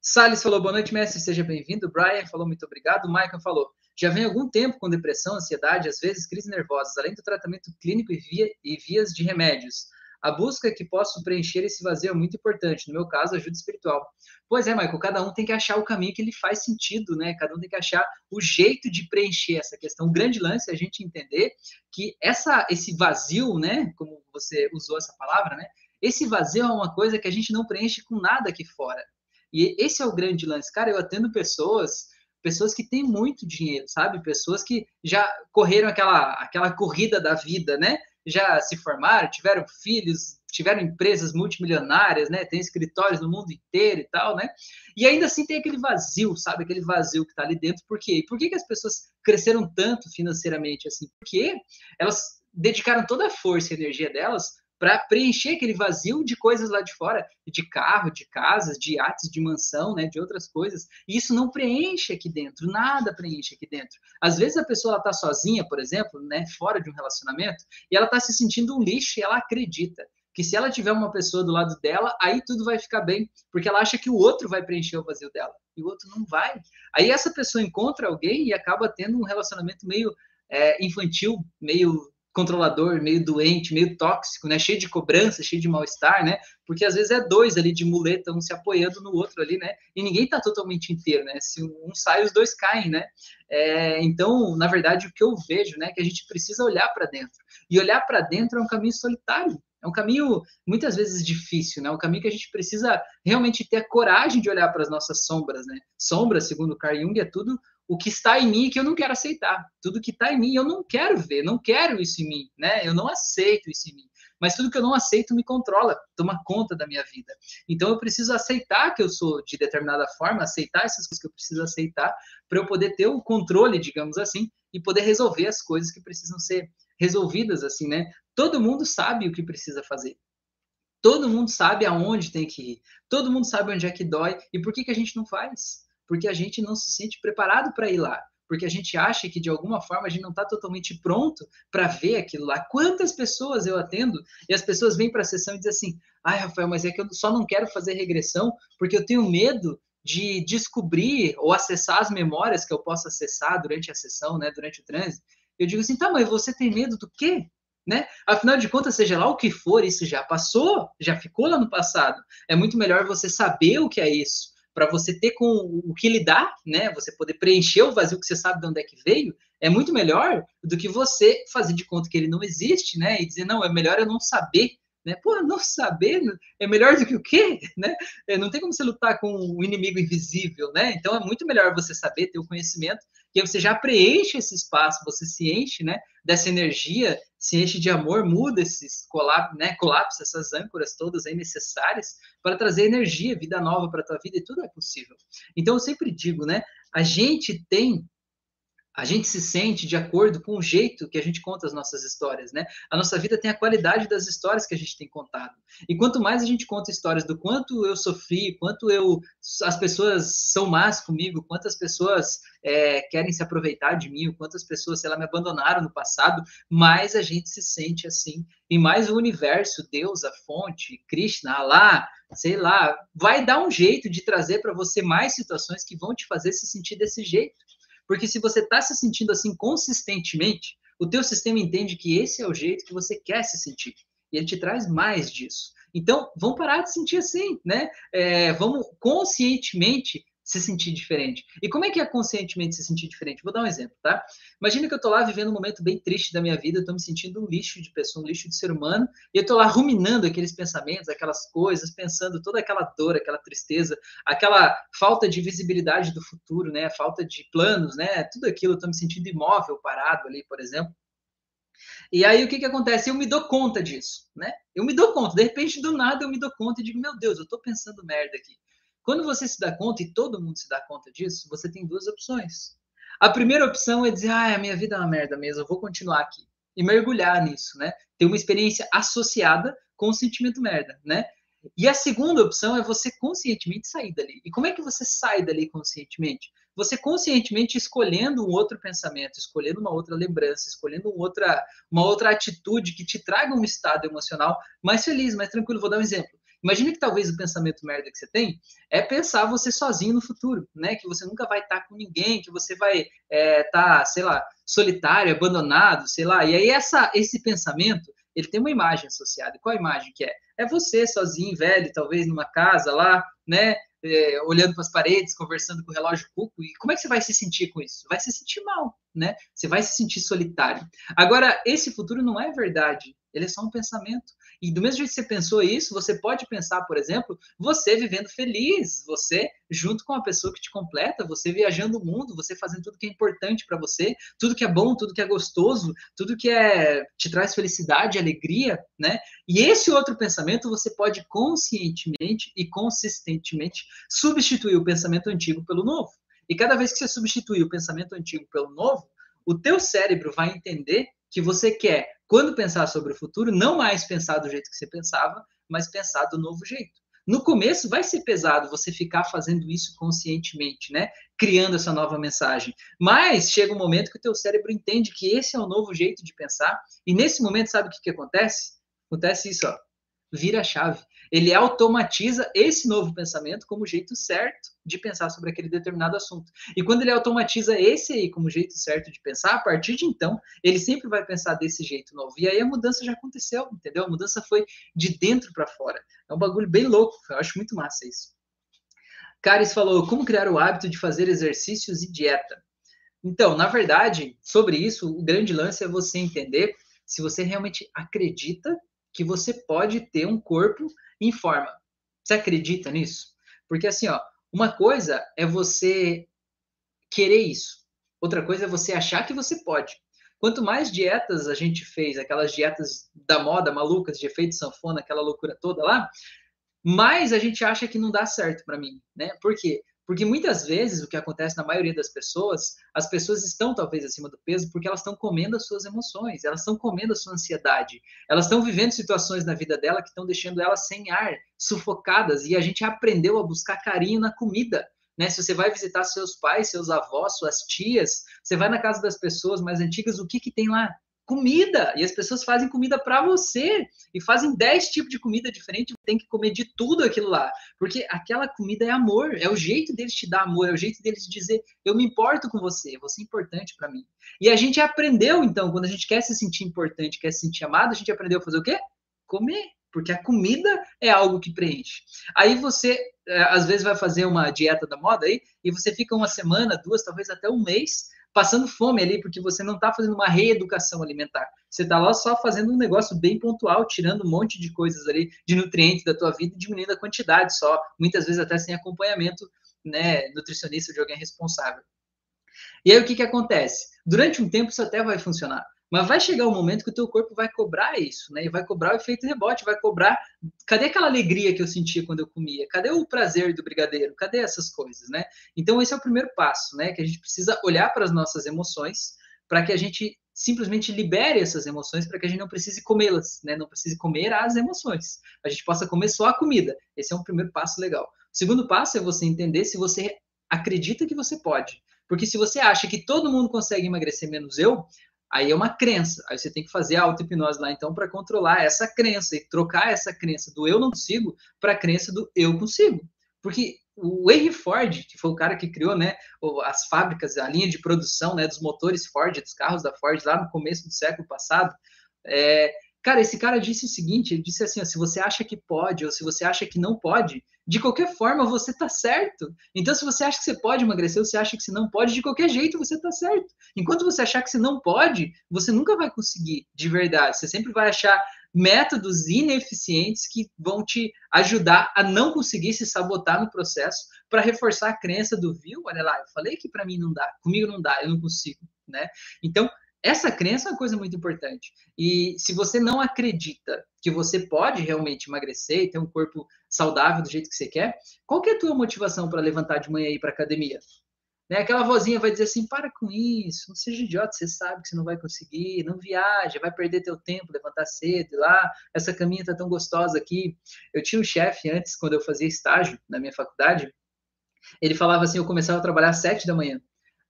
Salles falou, boa noite, mestre, seja bem-vindo. Brian falou, muito obrigado. Michael falou, já vem algum tempo com depressão, ansiedade, às vezes crises nervosas, além do tratamento clínico e, via, e vias de remédios. A busca que posso preencher esse vazio é muito importante. No meu caso, ajuda espiritual. Pois é, Michael, cada um tem que achar o caminho que lhe faz sentido, né? Cada um tem que achar o jeito de preencher essa questão. O grande lance é a gente entender que essa, esse vazio, né? Como você usou essa palavra, né? Esse vazio é uma coisa que a gente não preenche com nada aqui fora. E esse é o grande lance. Cara, eu atendo pessoas pessoas que têm muito dinheiro, sabe? Pessoas que já correram aquela, aquela corrida da vida, né? Já se formaram, tiveram filhos, tiveram empresas multimilionárias, né? Tem escritórios no mundo inteiro e tal, né? E ainda assim tem aquele vazio, sabe? Aquele vazio que tá ali dentro. Por quê? E por que, que as pessoas cresceram tanto financeiramente assim? Porque elas dedicaram toda a força e energia delas para preencher aquele vazio de coisas lá de fora, de carro, de casas, de iates, de mansão, né, de outras coisas. E isso não preenche aqui dentro, nada preenche aqui dentro. Às vezes a pessoa está sozinha, por exemplo, né, fora de um relacionamento, e ela está se sentindo um lixo e ela acredita que se ela tiver uma pessoa do lado dela, aí tudo vai ficar bem, porque ela acha que o outro vai preencher o vazio dela, e o outro não vai. Aí essa pessoa encontra alguém e acaba tendo um relacionamento meio é, infantil, meio controlador, meio doente, meio tóxico, né? Cheio de cobrança, cheio de mal-estar, né? Porque às vezes é dois ali de muleta, um se apoiando no outro ali, né? E ninguém tá totalmente inteiro, né? Se um sai, os dois caem, né? É, então, na verdade, o que eu vejo, né, é que a gente precisa olhar para dentro. E olhar para dentro é um caminho solitário. É um caminho muitas vezes difícil, né? É um caminho que a gente precisa realmente ter a coragem de olhar para as nossas sombras, né? Sombra, segundo Carl Jung, é tudo o que está em mim que eu não quero aceitar. Tudo que está em mim eu não quero ver, não quero isso em mim, né? Eu não aceito isso em mim. Mas tudo que eu não aceito me controla, toma conta da minha vida. Então eu preciso aceitar que eu sou de determinada forma, aceitar essas coisas que eu preciso aceitar para eu poder ter o controle, digamos assim, e poder resolver as coisas que precisam ser resolvidas assim, né? Todo mundo sabe o que precisa fazer. Todo mundo sabe aonde tem que ir. Todo mundo sabe onde é que dói. E por que, que a gente não faz? Porque a gente não se sente preparado para ir lá. Porque a gente acha que de alguma forma a gente não está totalmente pronto para ver aquilo lá. Quantas pessoas eu atendo e as pessoas vêm para a sessão e dizem assim: ai, Rafael, mas é que eu só não quero fazer regressão porque eu tenho medo de descobrir ou acessar as memórias que eu posso acessar durante a sessão, né, durante o trânsito. Eu digo assim, tá, mas você tem medo do quê? Né? Afinal de contas, seja lá o que for, isso já passou, já ficou lá no passado. É muito melhor você saber o que é isso, para você ter com o que lidar, né? Você poder preencher o vazio que você sabe de onde é que veio, é muito melhor do que você fazer de conta que ele não existe, né? E dizer, não, é melhor eu não saber né? Pô, não saber é melhor do que o quê? Né? É, não tem como você lutar com um inimigo invisível, né? Então é muito melhor você saber, ter o conhecimento, que você já preenche esse espaço, você se enche né, dessa energia, se enche de amor, muda esses colapsos, né, colapsos, essas âncoras todas aí necessárias para trazer energia, vida nova para a tua vida, e tudo é possível. Então eu sempre digo, né? A gente tem a gente se sente de acordo com o jeito que a gente conta as nossas histórias, né? A nossa vida tem a qualidade das histórias que a gente tem contado. E quanto mais a gente conta histórias do quanto eu sofri, quanto eu as pessoas são más comigo, quantas pessoas é, querem se aproveitar de mim, quantas pessoas, sei lá, me abandonaram no passado, mais a gente se sente assim. E mais o universo, Deus, a fonte, Krishna, Allah, sei lá, vai dar um jeito de trazer para você mais situações que vão te fazer se sentir desse jeito. Porque se você está se sentindo assim consistentemente, o teu sistema entende que esse é o jeito que você quer se sentir. E ele te traz mais disso. Então, vamos parar de sentir assim, né? É, vamos conscientemente se sentir diferente. E como é que é conscientemente se sentir diferente? Vou dar um exemplo, tá? Imagina que eu tô lá vivendo um momento bem triste da minha vida, eu tô me sentindo um lixo de pessoa, um lixo de ser humano, e eu tô lá ruminando aqueles pensamentos, aquelas coisas, pensando toda aquela dor, aquela tristeza, aquela falta de visibilidade do futuro, né? Falta de planos, né? Tudo aquilo, eu tô me sentindo imóvel, parado ali, por exemplo. E aí o que que acontece? Eu me dou conta disso, né? Eu me dou conta, de repente do nada eu me dou conta e digo, meu Deus, eu tô pensando merda aqui. Quando você se dá conta, e todo mundo se dá conta disso, você tem duas opções. A primeira opção é dizer, ah, a minha vida é uma merda mesmo, eu vou continuar aqui. E mergulhar nisso, né? Ter uma experiência associada com o sentimento merda, né? E a segunda opção é você conscientemente sair dali. E como é que você sai dali conscientemente? Você conscientemente escolhendo um outro pensamento, escolhendo uma outra lembrança, escolhendo uma outra, uma outra atitude que te traga um estado emocional mais feliz, mais tranquilo. Vou dar um exemplo. Imagina que talvez o pensamento merda que você tem é pensar você sozinho no futuro, né? Que você nunca vai estar com ninguém, que você vai estar, é, tá, sei lá, solitário, abandonado, sei lá. E aí essa, esse pensamento, ele tem uma imagem associada. Qual a imagem que é? É você sozinho, velho, talvez numa casa lá, né? É, olhando para as paredes, conversando com o relógio cuco. E como é que você vai se sentir com isso? Vai se sentir mal, né? Você vai se sentir solitário. Agora, esse futuro não é verdade. Ele é só um pensamento. E do mesmo jeito que você pensou isso, você pode pensar, por exemplo, você vivendo feliz, você junto com a pessoa que te completa, você viajando o mundo, você fazendo tudo que é importante para você, tudo que é bom, tudo que é gostoso, tudo que é te traz felicidade, alegria, né? E esse outro pensamento você pode conscientemente e consistentemente substituir o pensamento antigo pelo novo. E cada vez que você substituir o pensamento antigo pelo novo, o teu cérebro vai entender que você quer, quando pensar sobre o futuro, não mais pensar do jeito que você pensava, mas pensar do novo jeito. No começo vai ser pesado você ficar fazendo isso conscientemente, né? Criando essa nova mensagem. Mas chega um momento que o teu cérebro entende que esse é o novo jeito de pensar, e nesse momento sabe o que, que acontece? Acontece isso, ó vira a chave. Ele automatiza esse novo pensamento como jeito certo de pensar sobre aquele determinado assunto. E quando ele automatiza esse aí como jeito certo de pensar, a partir de então, ele sempre vai pensar desse jeito novo. E aí a mudança já aconteceu, entendeu? A mudança foi de dentro para fora. É um bagulho bem louco, eu acho muito massa isso. Caris falou: como criar o hábito de fazer exercícios e dieta? Então, na verdade, sobre isso, o grande lance é você entender se você realmente acredita que você pode ter um corpo em forma. Você acredita nisso? Porque assim, ó, uma coisa é você querer isso. Outra coisa é você achar que você pode. Quanto mais dietas a gente fez, aquelas dietas da moda malucas de efeito sanfona, aquela loucura toda lá, mais a gente acha que não dá certo para mim, né? Por quê? Porque muitas vezes o que acontece na maioria das pessoas, as pessoas estão talvez acima do peso porque elas estão comendo as suas emoções, elas estão comendo a sua ansiedade, elas estão vivendo situações na vida dela que estão deixando elas sem ar, sufocadas, e a gente aprendeu a buscar carinho na comida. Né? Se você vai visitar seus pais, seus avós, suas tias, você vai na casa das pessoas mais antigas, o que, que tem lá? Comida. E as pessoas fazem comida para você. E fazem 10 tipos de comida diferente. Tem que comer de tudo aquilo lá. Porque aquela comida é amor. É o jeito deles te dar amor. É o jeito deles dizer: eu me importo com você. Você é importante para mim. E a gente aprendeu, então, quando a gente quer se sentir importante, quer se sentir amado, a gente aprendeu a fazer o quê? Comer. Porque a comida é algo que preenche. Aí você, é, às vezes, vai fazer uma dieta da moda aí, e você fica uma semana, duas, talvez até um mês, passando fome ali, porque você não está fazendo uma reeducação alimentar. Você está lá só fazendo um negócio bem pontual, tirando um monte de coisas ali, de nutrientes da tua vida, diminuindo a quantidade só, muitas vezes até sem acompanhamento né, nutricionista de alguém responsável. E aí o que, que acontece? Durante um tempo isso até vai funcionar. Mas vai chegar um momento que o teu corpo vai cobrar isso, né? E vai cobrar o efeito rebote, vai cobrar. Cadê aquela alegria que eu sentia quando eu comia? Cadê o prazer do brigadeiro? Cadê essas coisas, né? Então esse é o primeiro passo, né? Que a gente precisa olhar para as nossas emoções, para que a gente simplesmente libere essas emoções, para que a gente não precise comê-las, né? Não precise comer as emoções. A gente possa comer só a comida. Esse é um primeiro passo legal. O segundo passo é você entender se você acredita que você pode. Porque se você acha que todo mundo consegue emagrecer menos eu, Aí é uma crença. Aí você tem que fazer a auto-hipnose lá, então, para controlar essa crença e trocar essa crença do eu não consigo para a crença do eu consigo. Porque o Henry Ford, que foi o cara que criou né, as fábricas, a linha de produção né, dos motores Ford, dos carros da Ford, lá no começo do século passado, é, Cara, esse cara disse o seguinte: ele disse assim: ó, se você acha que pode ou se você acha que não pode, de qualquer forma você tá certo. Então, se você acha que você pode emagrecer ou você acha que você não pode, de qualquer jeito você tá certo. Enquanto você achar que você não pode, você nunca vai conseguir de verdade. Você sempre vai achar métodos ineficientes que vão te ajudar a não conseguir se sabotar no processo para reforçar a crença do viu, olha lá, eu falei que para mim não dá, comigo não dá, eu não consigo, né? Então, essa crença é uma coisa muito importante. E se você não acredita que você pode realmente emagrecer e ter um corpo saudável do jeito que você quer, qual que é a tua motivação para levantar de manhã e ir para academia? Né? Aquela vozinha vai dizer assim: para com isso, não seja idiota, você sabe que você não vai conseguir, não viaja, vai perder teu tempo, levantar cedo, lá, essa caminha tá tão gostosa aqui. Eu tinha um chefe antes, quando eu fazia estágio na minha faculdade, ele falava assim: eu começava a trabalhar às sete da manhã.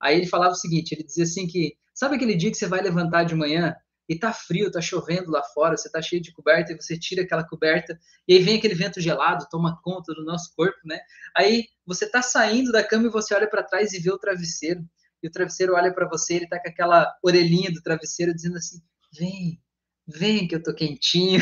Aí ele falava o seguinte: ele dizia assim que Sabe aquele dia que você vai levantar de manhã e tá frio, tá chovendo lá fora, você tá cheio de coberta e você tira aquela coberta e aí vem aquele vento gelado, toma conta do nosso corpo, né? Aí você tá saindo da cama e você olha para trás e vê o travesseiro. E o travesseiro olha para você, ele tá com aquela orelhinha do travesseiro dizendo assim: "Vem, vem que eu tô quentinho".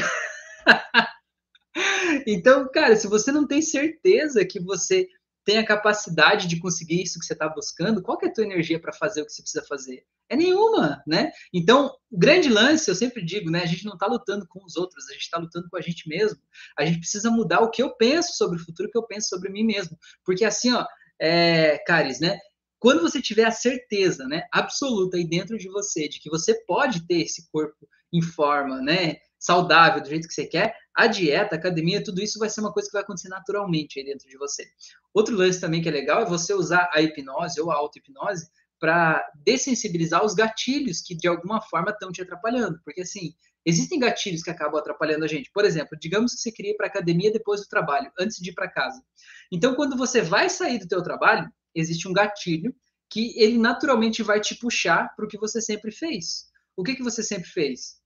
então, cara, se você não tem certeza que você tem a capacidade de conseguir isso que você está buscando, qual é a tua energia para fazer o que você precisa fazer? É nenhuma, né? Então, o grande lance, eu sempre digo, né? A gente não está lutando com os outros, a gente está lutando com a gente mesmo. A gente precisa mudar o que eu penso sobre o futuro, o que eu penso sobre mim mesmo. Porque assim, ó, é, Caris, né? Quando você tiver a certeza, né, absoluta aí dentro de você, de que você pode ter esse corpo em forma, né, saudável, do jeito que você quer, a dieta, a academia, tudo isso vai ser uma coisa que vai acontecer naturalmente aí dentro de você. Outro lance também que é legal é você usar a hipnose ou a auto-hipnose para dessensibilizar os gatilhos que de alguma forma estão te atrapalhando. Porque assim, existem gatilhos que acabam atrapalhando a gente. Por exemplo, digamos que você queria ir para academia depois do trabalho, antes de ir para casa. Então, quando você vai sair do teu trabalho, existe um gatilho que ele naturalmente vai te puxar para o que você sempre fez. O que, que você sempre fez?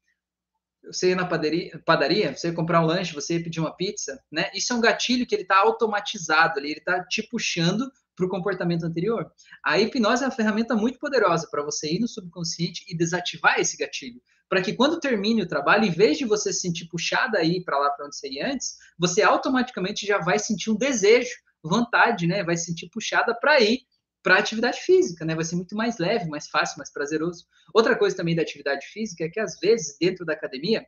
Você ia na padaria, padaria, você comprar um lanche, você pedir uma pizza, né? Isso é um gatilho que ele está automatizado ali, ele está te puxando para o comportamento anterior. A hipnose é uma ferramenta muito poderosa para você ir no subconsciente e desativar esse gatilho. Para que quando termine o trabalho, em vez de você se sentir puxada aí para lá para onde você ia antes, você automaticamente já vai sentir um desejo, vontade, né? Vai se sentir puxada para ir para atividade física, né? Vai ser muito mais leve, mais fácil, mais prazeroso. Outra coisa também da atividade física é que às vezes dentro da academia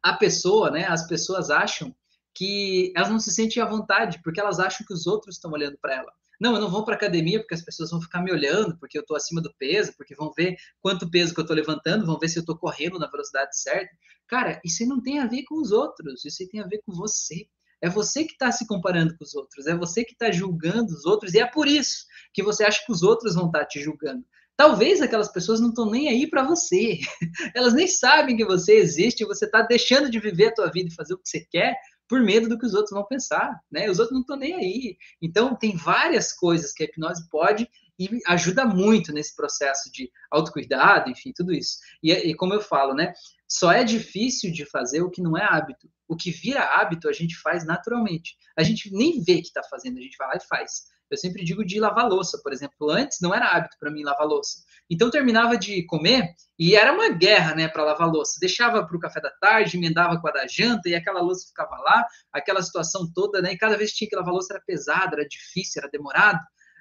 a pessoa, né? As pessoas acham que elas não se sentem à vontade, porque elas acham que os outros estão olhando para ela. Não, eu não vou para academia porque as pessoas vão ficar me olhando, porque eu estou acima do peso, porque vão ver quanto peso que eu estou levantando, vão ver se eu estou correndo na velocidade certa. Cara, isso não tem a ver com os outros, isso tem a ver com você. É você que está se comparando com os outros, é você que está julgando os outros, e é por isso que você acha que os outros vão estar tá te julgando. Talvez aquelas pessoas não estão nem aí para você. Elas nem sabem que você existe você está deixando de viver a tua vida e fazer o que você quer por medo do que os outros vão pensar, né? Os outros não estão nem aí. Então, tem várias coisas que a hipnose pode e ajuda muito nesse processo de autocuidado, enfim, tudo isso. E, e como eu falo, né? Só é difícil de fazer o que não é hábito. O que vira hábito, a gente faz naturalmente. A gente nem vê que está fazendo, a gente vai lá e faz. Eu sempre digo de lavar louça, por exemplo. Antes não era hábito para mim lavar louça. Então terminava de comer e era uma guerra, né, para lavar louça. Deixava para o café da tarde, emendava com a da janta e aquela louça ficava lá, aquela situação toda, né? E cada vez que tinha que lavar louça era pesado, era difícil, era demorado.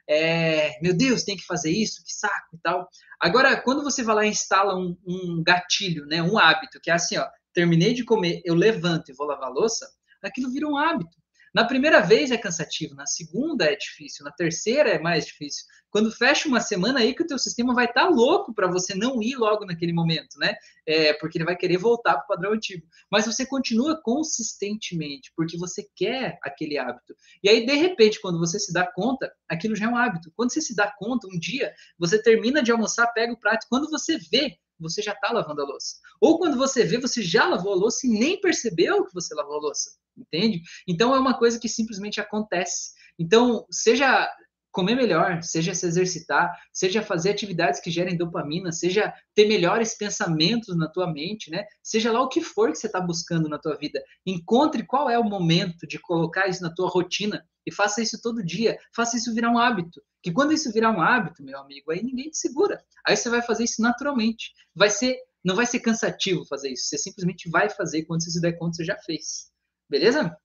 É, meu Deus, tem que fazer isso, que saco e tal. Agora, quando você vai lá e instala um, um gatilho, né, um hábito, que é assim, ó, terminei de comer, eu levanto e vou lavar louça, aquilo vira um hábito. Na primeira vez é cansativo, na segunda é difícil, na terceira é mais difícil. Quando fecha uma semana aí que o teu sistema vai estar tá louco para você não ir logo naquele momento, né? É, porque ele vai querer voltar para o padrão antigo. Mas você continua consistentemente, porque você quer aquele hábito. E aí, de repente, quando você se dá conta, aquilo já é um hábito. Quando você se dá conta, um dia, você termina de almoçar, pega o prato, quando você vê, você já está lavando a louça. Ou quando você vê, você já lavou a louça e nem percebeu que você lavou a louça entende? Então é uma coisa que simplesmente acontece. Então, seja comer melhor, seja se exercitar, seja fazer atividades que gerem dopamina, seja ter melhores pensamentos na tua mente, né? Seja lá o que for que você está buscando na tua vida, encontre qual é o momento de colocar isso na tua rotina e faça isso todo dia, faça isso virar um hábito. Que quando isso virar um hábito, meu amigo, aí ninguém te segura. Aí você vai fazer isso naturalmente. Vai ser, não vai ser cansativo fazer isso. Você simplesmente vai fazer quando você se der conta, você já fez. Beleza?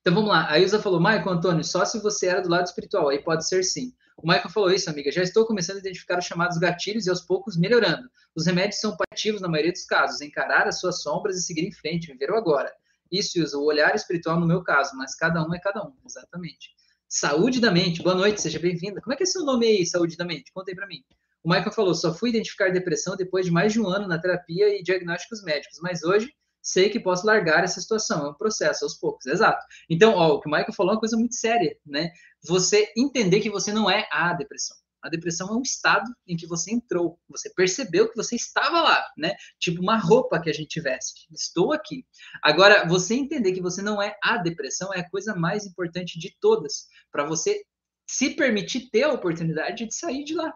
Então vamos lá. A Ilza falou, Michael, Antônio, só se você era do lado espiritual, aí pode ser sim. O Michael falou isso, amiga. Já estou começando a identificar os chamados gatilhos e aos poucos melhorando. Os remédios são paliativos na maioria dos casos. Encarar as suas sombras e seguir em frente, viver o agora. Isso, Ilza, o olhar espiritual no meu caso, mas cada um é cada um, exatamente. Saúde da mente, boa noite, seja bem-vinda. Como é que é seu nome aí, Saúde da Mente? Conta aí pra mim. O Michael falou, só fui identificar depressão depois de mais de um ano na terapia e diagnósticos médicos, mas hoje sei que posso largar essa situação. É um processo, aos poucos, exato. Então, ó, o que o Michael falou é uma coisa muito séria, né? Você entender que você não é a depressão. A depressão é um estado em que você entrou, você percebeu que você estava lá, né? Tipo uma roupa que a gente veste. Estou aqui. Agora, você entender que você não é a depressão é a coisa mais importante de todas, para você se permitir ter a oportunidade de sair de lá.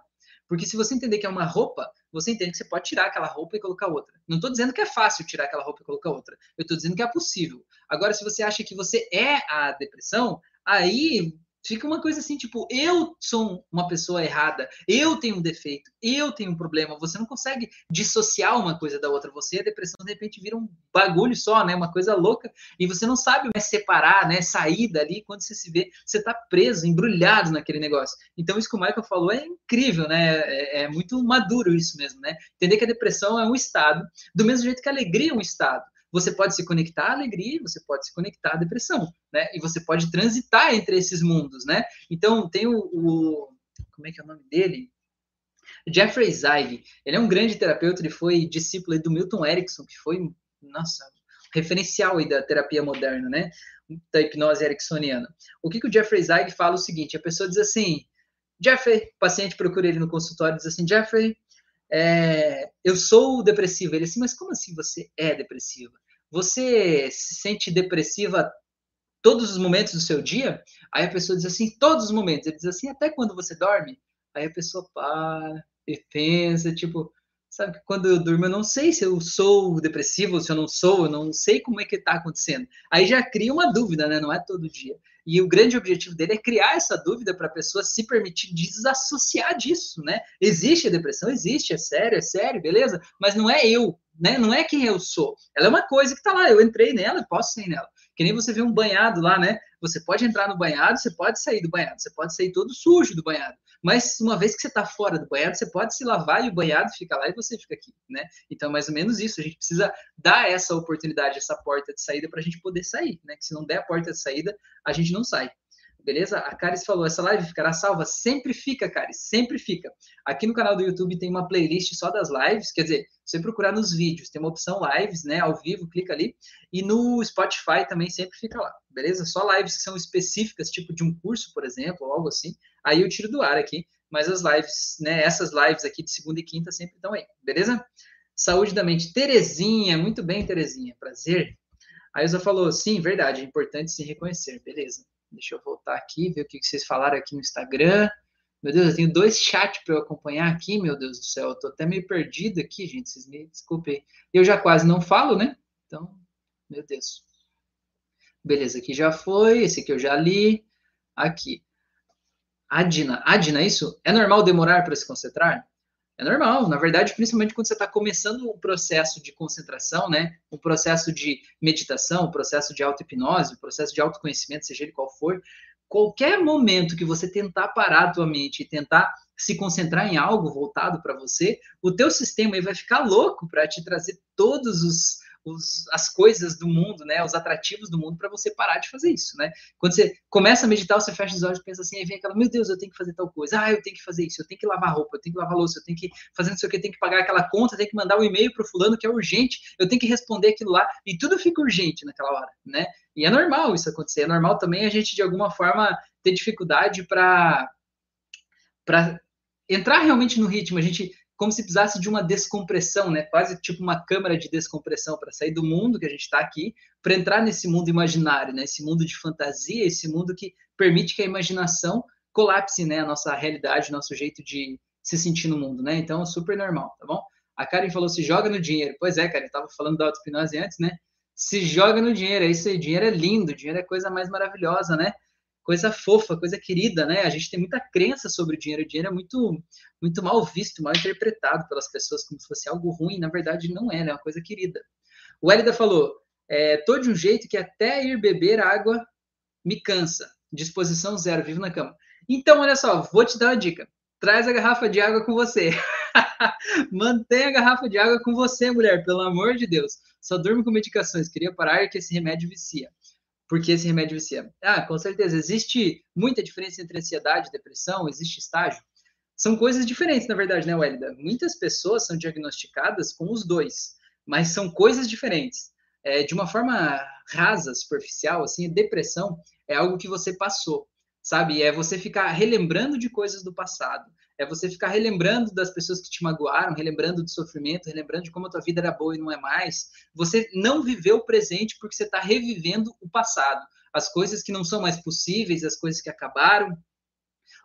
Porque se você entender que é uma roupa, você entende que você pode tirar aquela roupa e colocar outra. Não estou dizendo que é fácil tirar aquela roupa e colocar outra. Eu estou dizendo que é possível. Agora, se você acha que você é a depressão, aí Fica uma coisa assim, tipo, eu sou uma pessoa errada, eu tenho um defeito, eu tenho um problema. Você não consegue dissociar uma coisa da outra. Você, a depressão, de repente, vira um bagulho só, né? Uma coisa louca. E você não sabe mais separar, né? Sair dali. Quando você se vê, você tá preso, embrulhado naquele negócio. Então, isso que o Michael falou é incrível, né? É, é muito maduro isso mesmo, né? Entender que a depressão é um estado, do mesmo jeito que a alegria é um estado você pode se conectar à alegria, você pode se conectar à depressão, né? E você pode transitar entre esses mundos, né? Então, tem o, o como é que é o nome dele? Jeffrey Zeig, ele é um grande terapeuta, ele foi discípulo do Milton Erickson, que foi, nossa, referencial da terapia moderna, né? Da hipnose ericksoniana. O que, que o Jeffrey Zeig fala é o seguinte, a pessoa diz assim, Jeffrey, o paciente procura ele no consultório e diz assim, Jeffrey, é, eu sou depressiva. Ele assim, mas como assim você é depressiva? Você se sente depressiva todos os momentos do seu dia? Aí a pessoa diz assim, todos os momentos. Ele diz assim, até quando você dorme? Aí a pessoa para e pensa, tipo, sabe, quando eu durmo eu não sei se eu sou depressivo se eu não sou, eu não sei como é que está acontecendo. Aí já cria uma dúvida, né? Não é todo dia. E o grande objetivo dele é criar essa dúvida para a pessoa se permitir desassociar disso, né? Existe a depressão? Existe, é sério, é sério, beleza? Mas não é eu, né? Não é quem eu sou. Ela é uma coisa que está lá, eu entrei nela posso sair nela. Que nem você vê um banhado lá, né? Você pode entrar no banhado, você pode sair do banhado, você pode sair todo sujo do banhado. Mas uma vez que você está fora do banhado, você pode se lavar e o banhado fica lá e você fica aqui, né? Então, mais ou menos isso. A gente precisa dar essa oportunidade, essa porta de saída para a gente poder sair, né? Que se não der a porta de saída, a gente não sai. beleza? A Caris falou, essa live ficará salva? Sempre fica, Caris, sempre fica. Aqui no canal do YouTube tem uma playlist só das lives, quer dizer, você procurar nos vídeos, tem uma opção lives, né, ao vivo, clica ali, e no Spotify também sempre fica lá, beleza? Só lives que são específicas, tipo de um curso, por exemplo, ou algo assim, aí eu tiro do ar aqui, mas as lives, né, essas lives aqui de segunda e quinta sempre estão aí, beleza? Saúde da mente. Terezinha, muito bem, Terezinha, prazer. A Ilza falou, sim, verdade, é importante se reconhecer, beleza. Deixa eu voltar aqui, ver o que vocês falaram aqui no Instagram. Meu Deus, eu tenho dois chats para eu acompanhar aqui, meu Deus do céu. Eu tô até meio perdido aqui, gente. Vocês me desculpem. Eu já quase não falo, né? Então, meu Deus. Beleza, aqui já foi. Esse aqui eu já li. Aqui. Adina. Adina, isso? É normal demorar para se concentrar? É normal, na verdade, principalmente quando você está começando um processo de concentração, né? Um processo de meditação, um processo de auto-hipnose, um processo de autoconhecimento, seja ele qual for. Qualquer momento que você tentar parar a tua mente e tentar se concentrar em algo voltado para você, o teu sistema aí vai ficar louco para te trazer todos os, os, as coisas do mundo, né, os atrativos do mundo para você parar de fazer isso, né? Quando você começa a meditar, você fecha os olhos e pensa assim, aí vem aquela, meu Deus, eu tenho que fazer tal coisa, ah, eu tenho que fazer isso, eu tenho que lavar roupa, eu tenho que lavar louça, eu tenho que fazer não sei o que, eu tenho que pagar aquela conta, eu tenho que mandar um e-mail pro fulano que é urgente, eu tenho que responder aquilo lá, e tudo fica urgente naquela hora, né? E é normal isso acontecer, é normal também a gente, de alguma forma, ter dificuldade para para entrar realmente no ritmo, a gente como se precisasse de uma descompressão, né? Quase tipo uma câmara de descompressão para sair do mundo que a gente está aqui, para entrar nesse mundo imaginário, né? Esse mundo de fantasia, esse mundo que permite que a imaginação colapse, né? A nossa realidade, nosso jeito de se sentir no mundo, né? Então, super normal, tá bom? A Karen falou, se joga no dinheiro. Pois é, Karen, eu tava falando da auto-hipnose antes, né? Se joga no dinheiro, é isso aí, dinheiro é lindo, dinheiro é coisa mais maravilhosa, né? Coisa fofa, coisa querida, né? A gente tem muita crença sobre o dinheiro. O dinheiro é muito, muito mal visto, mal interpretado pelas pessoas como se fosse algo ruim. Na verdade, não é, né? é uma coisa querida. O Elida falou: é, tô de um jeito que até ir beber água me cansa. Disposição zero, vivo na cama. Então, olha só, vou te dar uma dica. Traz a garrafa de água com você. Mantenha a garrafa de água com você, mulher, pelo amor de Deus. Só durmo com medicações. Queria parar que esse remédio vicia porque esse remédio vicia. Ah, com certeza. Existe muita diferença entre ansiedade e depressão? Existe estágio? São coisas diferentes, na verdade, né, Welida? Muitas pessoas são diagnosticadas com os dois, mas são coisas diferentes. É, de uma forma rasa, superficial, assim, depressão é algo que você passou, sabe? É você ficar relembrando de coisas do passado é você ficar relembrando das pessoas que te magoaram, relembrando do sofrimento, relembrando de como a tua vida era boa e não é mais. Você não viveu o presente porque você está revivendo o passado. As coisas que não são mais possíveis, as coisas que acabaram,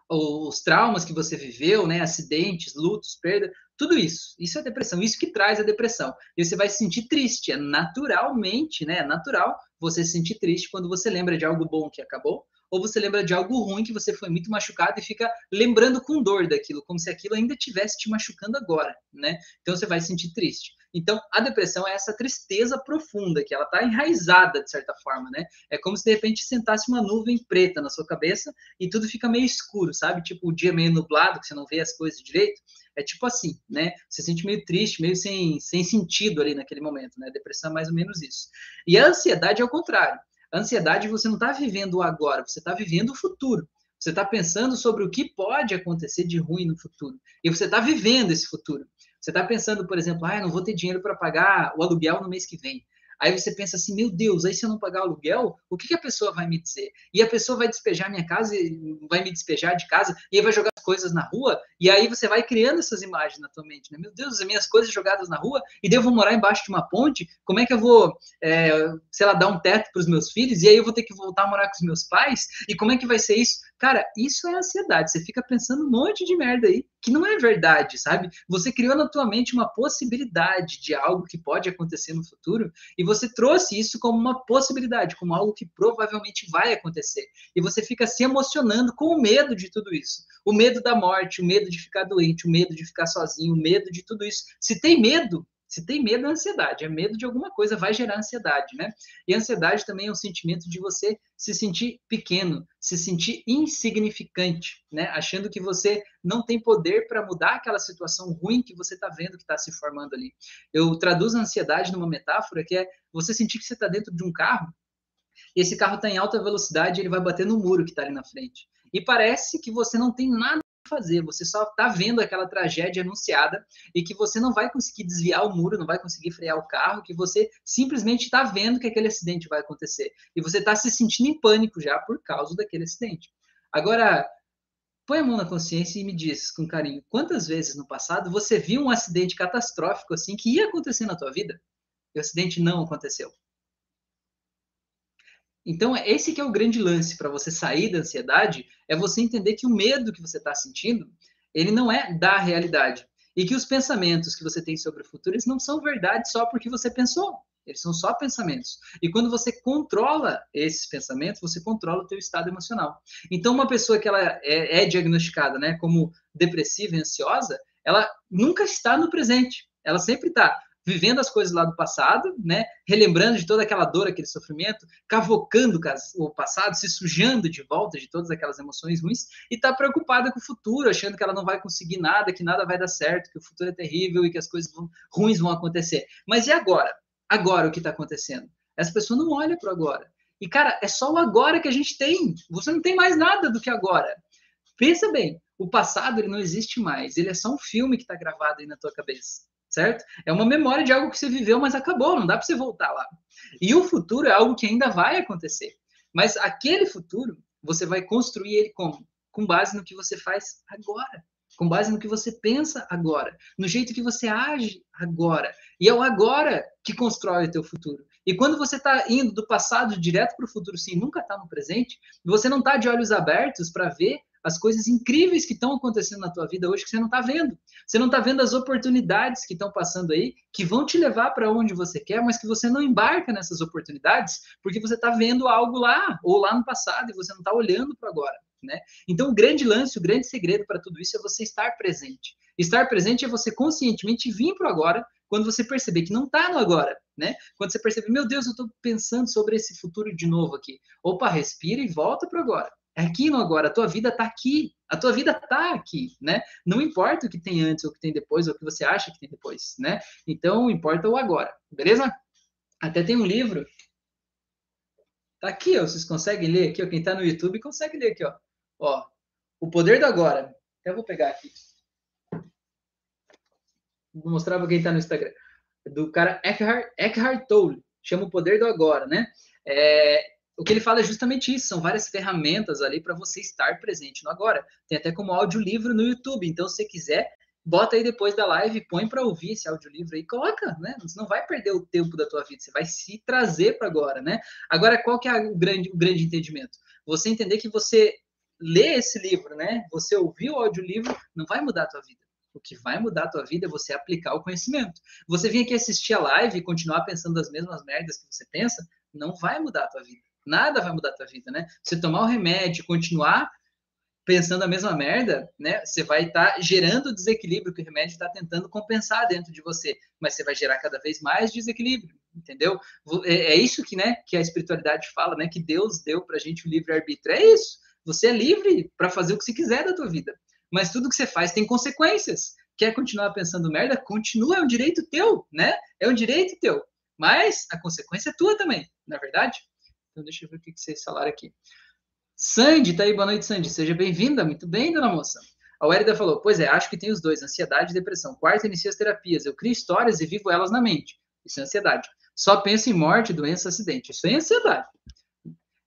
os traumas que você viveu, né, acidentes, lutos, perda, tudo isso. Isso é depressão, isso que traz a depressão. E você vai se sentir triste, é naturalmente, né, é natural você se sentir triste quando você lembra de algo bom que acabou ou você lembra de algo ruim que você foi muito machucado e fica lembrando com dor daquilo, como se aquilo ainda estivesse te machucando agora, né? Então você vai se sentir triste. Então, a depressão é essa tristeza profunda, que ela está enraizada, de certa forma, né? É como se, de repente, sentasse uma nuvem preta na sua cabeça e tudo fica meio escuro, sabe? Tipo, o dia meio nublado, que você não vê as coisas direito. É tipo assim, né? Você se sente meio triste, meio sem, sem sentido ali naquele momento, né? A depressão é mais ou menos isso. E a ansiedade é o contrário ansiedade você não está vivendo o agora, você está vivendo o futuro. Você está pensando sobre o que pode acontecer de ruim no futuro. E você está vivendo esse futuro. Você está pensando, por exemplo, ah, não vou ter dinheiro para pagar o aluguel no mês que vem. Aí você pensa assim, meu Deus, aí se eu não pagar aluguel, o que, que a pessoa vai me dizer? E a pessoa vai despejar minha casa, vai me despejar de casa, e aí vai jogar as coisas na rua, e aí você vai criando essas imagens na tua mente, né? Meu Deus, as minhas coisas jogadas na rua, e daí eu vou morar embaixo de uma ponte, como é que eu vou, é, sei lá, dar um teto para os meus filhos, e aí eu vou ter que voltar a morar com os meus pais, e como é que vai ser isso? Cara, isso é ansiedade. Você fica pensando um monte de merda aí que não é verdade, sabe? Você criou na tua mente uma possibilidade de algo que pode acontecer no futuro e você trouxe isso como uma possibilidade, como algo que provavelmente vai acontecer. E você fica se emocionando com o medo de tudo isso. O medo da morte, o medo de ficar doente, o medo de ficar sozinho, o medo de tudo isso. Se tem medo, se tem medo, é ansiedade. É medo de alguma coisa, vai gerar ansiedade, né? E ansiedade também é um sentimento de você se sentir pequeno, se sentir insignificante, né? Achando que você não tem poder para mudar aquela situação ruim que você está vendo que está se formando ali. Eu traduzo a ansiedade numa metáfora que é você sentir que você está dentro de um carro E esse carro está em alta velocidade, ele vai bater no muro que está ali na frente. E parece que você não tem nada fazer, você só está vendo aquela tragédia anunciada e que você não vai conseguir desviar o muro, não vai conseguir frear o carro, que você simplesmente está vendo que aquele acidente vai acontecer. E você está se sentindo em pânico já por causa daquele acidente. Agora, põe a mão na consciência e me diz com carinho, quantas vezes no passado você viu um acidente catastrófico assim que ia acontecer na tua vida? E o acidente não aconteceu. Então, esse que é o grande lance para você sair da ansiedade, é você entender que o medo que você está sentindo, ele não é da realidade. E que os pensamentos que você tem sobre o futuro, eles não são verdade só porque você pensou. Eles são só pensamentos. E quando você controla esses pensamentos, você controla o teu estado emocional. Então, uma pessoa que ela é, é diagnosticada né, como depressiva e ansiosa, ela nunca está no presente. Ela sempre está vivendo as coisas lá do passado, né? Relembrando de toda aquela dor, aquele sofrimento, cavocando o passado, se sujando de volta de todas aquelas emoções ruins e tá preocupada com o futuro, achando que ela não vai conseguir nada, que nada vai dar certo, que o futuro é terrível e que as coisas vão, ruins vão acontecer. Mas e agora? Agora o que está acontecendo? Essa pessoa não olha para agora. E cara, é só o agora que a gente tem. Você não tem mais nada do que agora. Pensa bem, o passado ele não existe mais. Ele é só um filme que está gravado aí na tua cabeça certo? É uma memória de algo que você viveu, mas acabou, não dá para você voltar lá. E o futuro é algo que ainda vai acontecer. Mas aquele futuro, você vai construir ele como? Com base no que você faz agora. Com base no que você pensa agora, no jeito que você age agora. E é o agora que constrói o teu futuro. E quando você está indo do passado direto para o futuro, sim, nunca está no presente, você não está de olhos abertos para ver as coisas incríveis que estão acontecendo na tua vida hoje que você não está vendo. Você não está vendo as oportunidades que estão passando aí, que vão te levar para onde você quer, mas que você não embarca nessas oportunidades porque você está vendo algo lá ou lá no passado e você não está olhando para agora. Né? Então, o grande lance, o grande segredo para tudo isso é você estar presente. Estar presente é você conscientemente vir para agora quando você perceber que não está no agora, né? Quando você perceber, meu Deus, eu estou pensando sobre esse futuro de novo aqui. Opa, respira e volta para agora. É aqui no agora, a tua vida está aqui, a tua vida está aqui, né? Não importa o que tem antes, ou o que tem depois, ou o que você acha que tem depois, né? Então, importa o agora, beleza? Até tem um livro, tá aqui, ó, vocês conseguem ler aqui, ó, quem está no YouTube consegue ler aqui, ó. Ó, O Poder do Agora. Até vou pegar aqui. Vou mostrar para quem está no Instagram. Do cara Eckhart, Eckhart Tolle, chama O Poder do Agora, né? É, o que ele fala é justamente isso, são várias ferramentas ali para você estar presente no agora. Tem até como audiolivro no YouTube, então se você quiser, bota aí depois da live, põe para ouvir esse audiolivro aí, coloca, né? Você não vai perder o tempo da tua vida, você vai se trazer para agora, né? Agora, qual que é o grande, o grande entendimento? Você entender que você lê esse livro, né? Você ouvir o audiolivro, não vai mudar a tua vida. O que vai mudar a tua vida é você aplicar o conhecimento. Você vir aqui assistir a live e continuar pensando as mesmas merdas que você pensa, não vai mudar a tua vida. Nada vai mudar a tua vida, né? Você tomar o remédio, continuar pensando a mesma merda, né? Você vai estar tá gerando desequilíbrio que o remédio está tentando compensar dentro de você, mas você vai gerar cada vez mais desequilíbrio, entendeu? É, é isso que, né, que a espiritualidade fala, né? Que Deus deu para a gente o livre arbítrio. É isso. Você é livre para fazer o que você quiser da tua vida, mas tudo que você faz tem consequências. Quer continuar pensando merda? Continua, é um direito teu, né? É um direito teu. Mas a consequência é tua também, na é verdade? Então, deixa eu ver o que vocês falaram aqui. Sandy, tá aí, boa noite, Sandy. Seja bem-vinda. Muito bem, dona moça. A Wérida falou: Pois é, acho que tem os dois, ansiedade e depressão. Quarto, inicia as terapias. Eu crio histórias e vivo elas na mente. Isso é ansiedade. Só penso em morte, doença, acidente. Isso é ansiedade.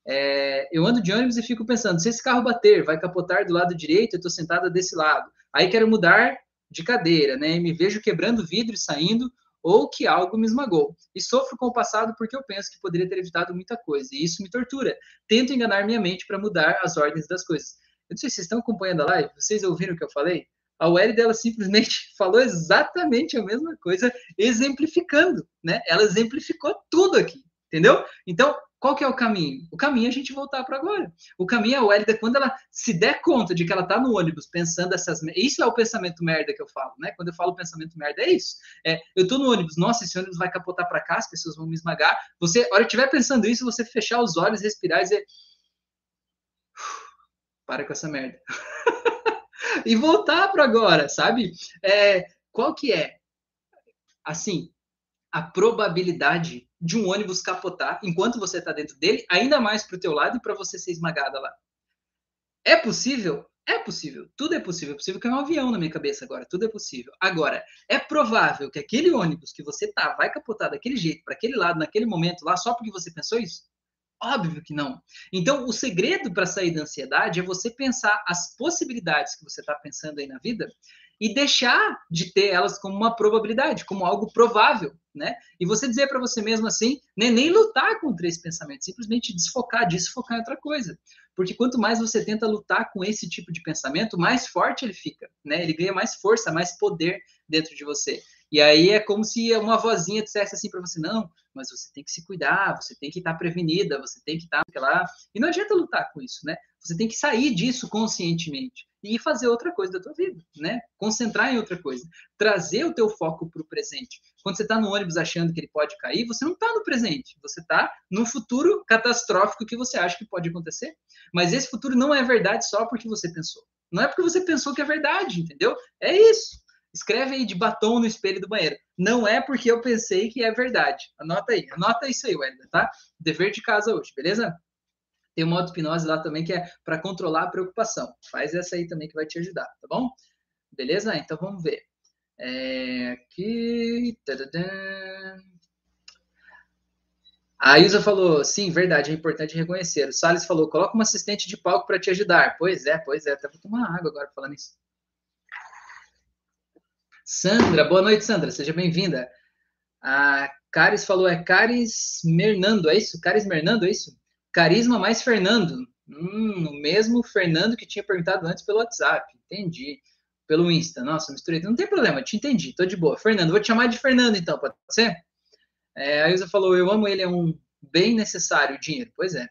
É, eu ando de ônibus e fico pensando: se esse carro bater, vai capotar do lado direito, eu estou sentada desse lado. Aí quero mudar de cadeira, né? E me vejo quebrando vidro e saindo, ou que algo me esmagou. E sofro com o passado porque eu penso que poderia ter evitado muita coisa, e isso me tortura. Tento enganar minha mente para mudar as ordens das coisas. Eu não sei se vocês estão acompanhando a live, vocês ouviram o que eu falei? A Welly dela simplesmente falou exatamente a mesma coisa, exemplificando, né? Ela exemplificou tudo aqui, entendeu? Então, qual que é o caminho? O caminho é a gente voltar para agora. O caminho é a Wélida, quando ela se der conta de que ela está no ônibus pensando essas... Isso é o pensamento merda que eu falo, né? Quando eu falo pensamento merda, é isso. É, eu estou no ônibus, nossa, esse ônibus vai capotar para cá, as pessoas vão me esmagar. Você, a hora que estiver pensando isso, você fechar os olhos, respirar e dizer... Para com essa merda. e voltar para agora, sabe? É, qual que é? Assim, a probabilidade de um ônibus capotar enquanto você está dentro dele, ainda mais para o teu lado e para você ser esmagada lá. É possível? É possível. Tudo é possível. É possível que é um avião na minha cabeça agora. Tudo é possível. Agora, é provável que aquele ônibus que você tá vai capotar daquele jeito, para aquele lado, naquele momento lá, só porque você pensou isso? Óbvio que não. Então, o segredo para sair da ansiedade é você pensar as possibilidades que você está pensando aí na vida e deixar de ter elas como uma probabilidade, como algo provável, né? E você dizer para você mesmo assim, nem, nem lutar contra esse pensamento, simplesmente desfocar, desfocar em outra coisa. Porque quanto mais você tenta lutar com esse tipo de pensamento, mais forte ele fica, né? Ele ganha mais força, mais poder dentro de você. E aí é como se uma vozinha dissesse assim para você: não, mas você tem que se cuidar, você tem que estar prevenida, você tem que estar lá. E não adianta lutar com isso, né? Você tem que sair disso conscientemente e fazer outra coisa da tua vida, né? Concentrar em outra coisa, trazer o teu foco para o presente. Quando você está no ônibus achando que ele pode cair, você não está no presente, você está no futuro catastrófico que você acha que pode acontecer. Mas esse futuro não é verdade só porque você pensou. Não é porque você pensou que é verdade, entendeu? É isso. Escreve aí de batom no espelho do banheiro. Não é porque eu pensei que é verdade. Anota aí, anota isso aí, Wellington, tá? Dever de casa hoje, beleza? Tem uma auto-hipnose lá também que é para controlar a preocupação. Faz essa aí também que vai te ajudar, tá bom? Beleza? Então vamos ver. É, aqui. A Isa falou, sim, verdade, é importante reconhecer. O Salles falou, coloca um assistente de palco para te ajudar. Pois é, pois é, até vou tomar água agora falando isso. Sandra, boa noite, Sandra, seja bem-vinda. A Caris falou, é Caris Mernando, é isso? Caris Mernando, é isso? Carisma mais Fernando. Hum, o mesmo Fernando que tinha perguntado antes pelo WhatsApp. Entendi. Pelo Insta. Nossa, misturei. Não tem problema, te entendi. Tô de boa. Fernando, vou te chamar de Fernando então, pode ser? É, a Ilza falou, eu amo ele, é um bem necessário, dinheiro. Pois é.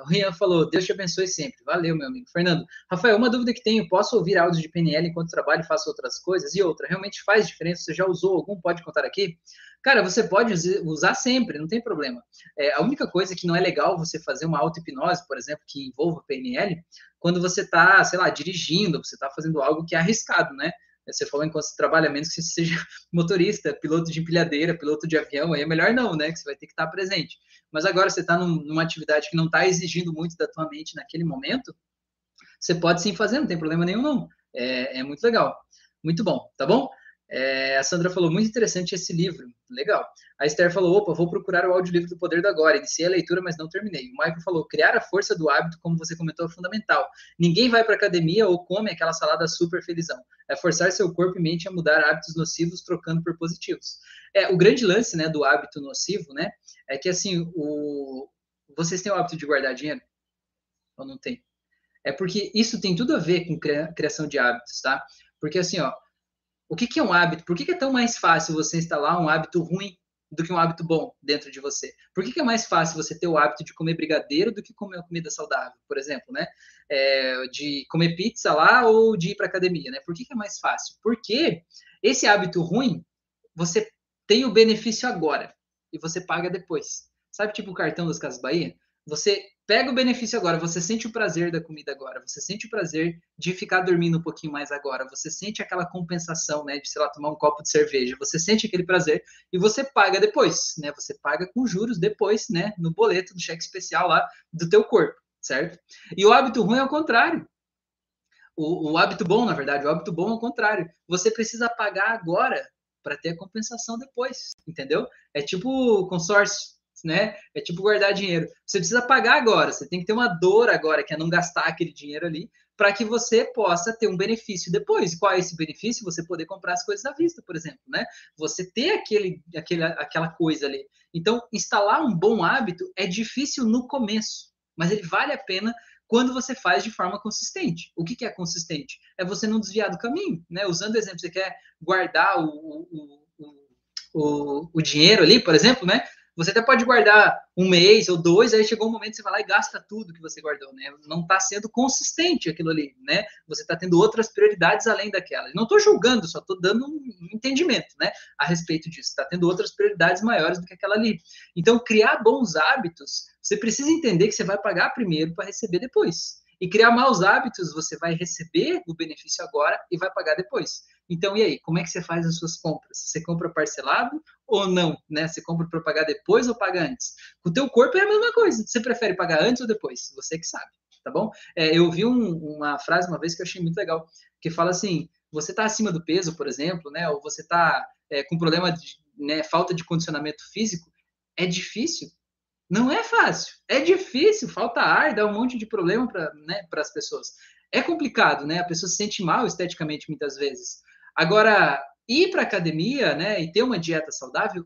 O Rian falou, Deus te abençoe sempre. Valeu, meu amigo. Fernando, Rafael, uma dúvida que tenho, posso ouvir áudios de PNL enquanto trabalho e faço outras coisas? E outra, realmente faz diferença? Você já usou algum? Pode contar aqui? Cara, você pode usar sempre, não tem problema. É, a única coisa que não é legal você fazer uma auto-hipnose, por exemplo, que envolva PNL, quando você está, sei lá, dirigindo, você está fazendo algo que é arriscado, né? Você falou enquanto você trabalha, menos que você seja motorista, piloto de empilhadeira, piloto de avião, aí é melhor não, né? Que você vai ter que estar presente. Mas agora você está num, numa atividade que não está exigindo muito da tua mente naquele momento, você pode sim fazer, não tem problema nenhum, não. É, é muito legal. Muito bom, tá bom? É, a Sandra falou, muito interessante esse livro. Legal. A Esther falou, opa, vou procurar o audiolivro do Poder do Agora. Iniciei a leitura, mas não terminei. O Michael falou, criar a força do hábito, como você comentou, é fundamental. Ninguém vai para academia ou come aquela salada super felizão. É forçar seu corpo e mente a mudar hábitos nocivos, trocando por positivos. É, o grande lance, né, do hábito nocivo, né, é que, assim, o... vocês têm o hábito de guardar dinheiro? Ou não tem? É porque isso tem tudo a ver com criação de hábitos, tá? Porque, assim, ó, o que, que é um hábito? Por que, que, é tão mais fácil você instalar um hábito ruim do que um hábito bom dentro de você? Por que, que é mais fácil você ter o hábito de comer brigadeiro do que comer uma comida saudável, por exemplo, né? É, de comer pizza lá ou de ir para academia, né? Por que, que é mais fácil? Porque esse hábito ruim, você tem o benefício agora e você paga depois. Sabe, tipo o cartão das Casas Bahia? Você pega o benefício agora, você sente o prazer da comida agora, você sente o prazer de ficar dormindo um pouquinho mais agora, você sente aquela compensação, né, de, sei lá, tomar um copo de cerveja, você sente aquele prazer e você paga depois, né, você paga com juros depois, né, no boleto do cheque especial lá do teu corpo, certo? E o hábito ruim é o contrário. O, o hábito bom, na verdade, o hábito bom é o contrário. Você precisa pagar agora para ter a compensação depois, entendeu? É tipo consórcio né? É tipo guardar dinheiro. Você precisa pagar agora, você tem que ter uma dor agora, que é não gastar aquele dinheiro ali, para que você possa ter um benefício depois. Qual é esse benefício? Você poder comprar as coisas à vista, por exemplo, né? Você ter aquele, aquele, aquela coisa ali. Então, instalar um bom hábito é difícil no começo, mas ele vale a pena quando você faz de forma consistente. O que, que é consistente? É você não desviar do caminho, né? Usando o exemplo, você quer guardar o, o, o, o, o dinheiro ali, por exemplo, né? Você até pode guardar um mês ou dois, aí chegou um momento que você vai lá e gasta tudo que você guardou, né? Não está sendo consistente aquilo ali, né? Você está tendo outras prioridades além daquelas. Não estou julgando, só estou dando um entendimento, né? A respeito disso. Está tendo outras prioridades maiores do que aquela ali. Então, criar bons hábitos, você precisa entender que você vai pagar primeiro para receber depois. E criar maus hábitos, você vai receber o benefício agora e vai pagar depois. Então, e aí, como é que você faz as suas compras? Você compra parcelado ou não, né? Você compra para pagar depois ou paga antes? Com o teu corpo é a mesma coisa. Você prefere pagar antes ou depois? Você que sabe, tá bom? É, eu vi um, uma frase uma vez que eu achei muito legal, que fala assim, você está acima do peso, por exemplo, né? Ou você está é, com problema de né, falta de condicionamento físico, é difícil. Não é fácil, é difícil, falta ar, dá um monte de problema para né, as pessoas. É complicado, né? A pessoa se sente mal esteticamente muitas vezes. Agora, ir para academia, né, e ter uma dieta saudável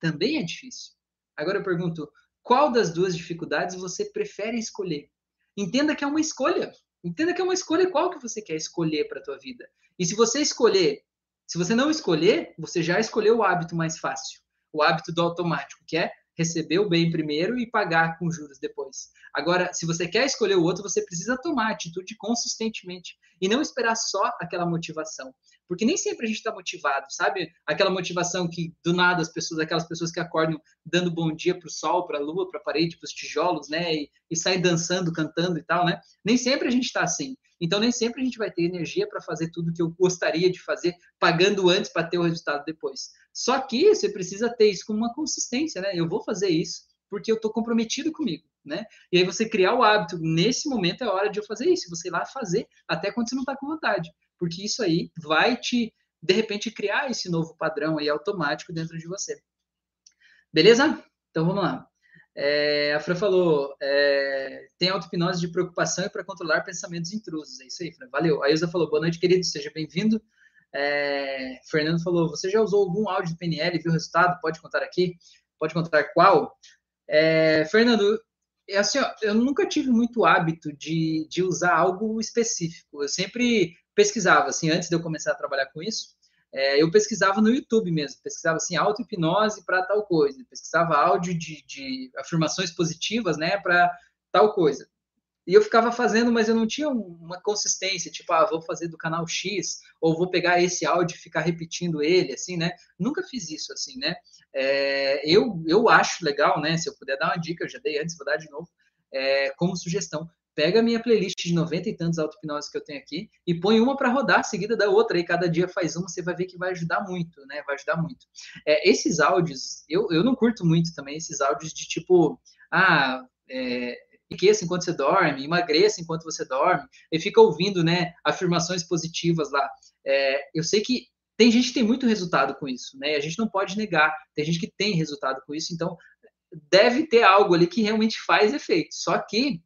também é difícil. Agora eu pergunto, qual das duas dificuldades você prefere escolher? Entenda que é uma escolha. Entenda que é uma escolha qual que você quer escolher para a tua vida. E se você escolher, se você não escolher, você já escolheu o hábito mais fácil, o hábito do automático, que é receber o bem primeiro e pagar com juros depois. Agora, se você quer escolher o outro, você precisa tomar atitude consistentemente e não esperar só aquela motivação. Porque nem sempre a gente está motivado, sabe? Aquela motivação que do nada as pessoas, aquelas pessoas que acordam dando bom dia para o sol, para a lua, para a parede, para os tijolos, né? E, e saem dançando, cantando e tal, né? Nem sempre a gente está assim. Então, nem sempre a gente vai ter energia para fazer tudo que eu gostaria de fazer, pagando antes para ter o resultado depois. Só que você precisa ter isso com uma consistência, né? Eu vou fazer isso porque eu estou comprometido comigo, né? E aí você criar o hábito, nesse momento é hora de eu fazer isso, você ir lá fazer, até quando você não está com vontade porque isso aí vai te, de repente, criar esse novo padrão aí automático dentro de você. Beleza? Então vamos lá. É, a Fran falou: é, tem auto-hipnose de preocupação e para controlar pensamentos intrusos. É isso aí, Fran. Valeu. A Ilza falou: boa noite, querido, seja bem-vindo. É, Fernando falou: você já usou algum áudio de PNL e viu o resultado? Pode contar aqui? Pode contar qual? É, Fernando, é assim, ó, eu nunca tive muito hábito de, de usar algo específico. Eu sempre pesquisava, assim, antes de eu começar a trabalhar com isso, é, eu pesquisava no YouTube mesmo, pesquisava assim, auto-hipnose para tal coisa, pesquisava áudio de, de afirmações positivas, né, para tal coisa. E eu ficava fazendo, mas eu não tinha uma consistência, tipo, ah, vou fazer do canal X, ou vou pegar esse áudio e ficar repetindo ele, assim, né? Nunca fiz isso, assim, né? É, eu, eu acho legal, né? Se eu puder dar uma dica, eu já dei antes, vou dar de novo, é, como sugestão pega a minha playlist de 90 e tantos auto-hipnose que eu tenho aqui e põe uma para rodar, seguida da outra, e cada dia faz uma, você vai ver que vai ajudar muito, né? Vai ajudar muito. É, esses áudios, eu, eu não curto muito também esses áudios de tipo, ah, é, enriqueça enquanto você dorme, emagreça enquanto você dorme, e fica ouvindo, né, afirmações positivas lá. É, eu sei que tem gente que tem muito resultado com isso, né? A gente não pode negar, tem gente que tem resultado com isso, então deve ter algo ali que realmente faz efeito. Só que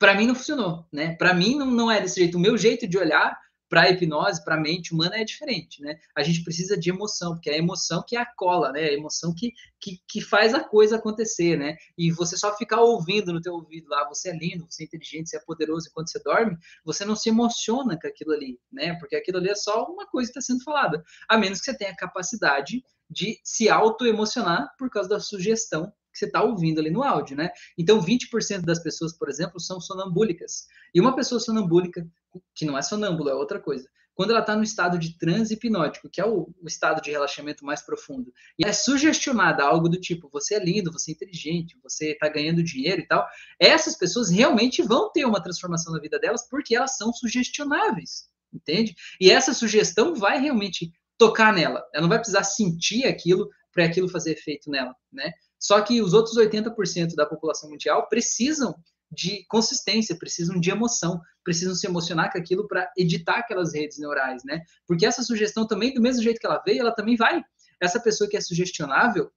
para mim não funcionou, né? Para mim não, não é desse jeito. O meu jeito de olhar para a hipnose, para a mente humana é diferente, né? A gente precisa de emoção, porque é a emoção que é a cola, né? É a emoção que, que, que faz a coisa acontecer, né? E você só ficar ouvindo no teu ouvido lá, você é lindo, você é inteligente, você é poderoso enquanto você dorme, você não se emociona com aquilo ali, né? Porque aquilo ali é só uma coisa que está sendo falada, a menos que você tenha a capacidade de se auto-emocionar por causa da sugestão que você está ouvindo ali no áudio, né? Então, 20% das pessoas, por exemplo, são sonambúlicas. E uma pessoa sonambúlica, que não é sonâmbula, é outra coisa, quando ela está no estado de transe hipnótico, que é o, o, estado de relaxamento mais profundo, e é sugestionada algo do tipo, você é lindo, você é inteligente, você está ganhando dinheiro e tal, essas pessoas realmente vão ter uma transformação na vida delas porque elas são sugestionáveis, entende? E essa sugestão vai realmente tocar nela, ela não vai precisar sentir aquilo para aquilo fazer efeito nela, né? Só que os outros 80% da população mundial precisam de consistência, precisam de emoção, precisam se emocionar com aquilo para editar aquelas redes neurais, né? Porque essa sugestão também, do mesmo jeito que ela veio, ela também vai. Essa pessoa que é sugestionável,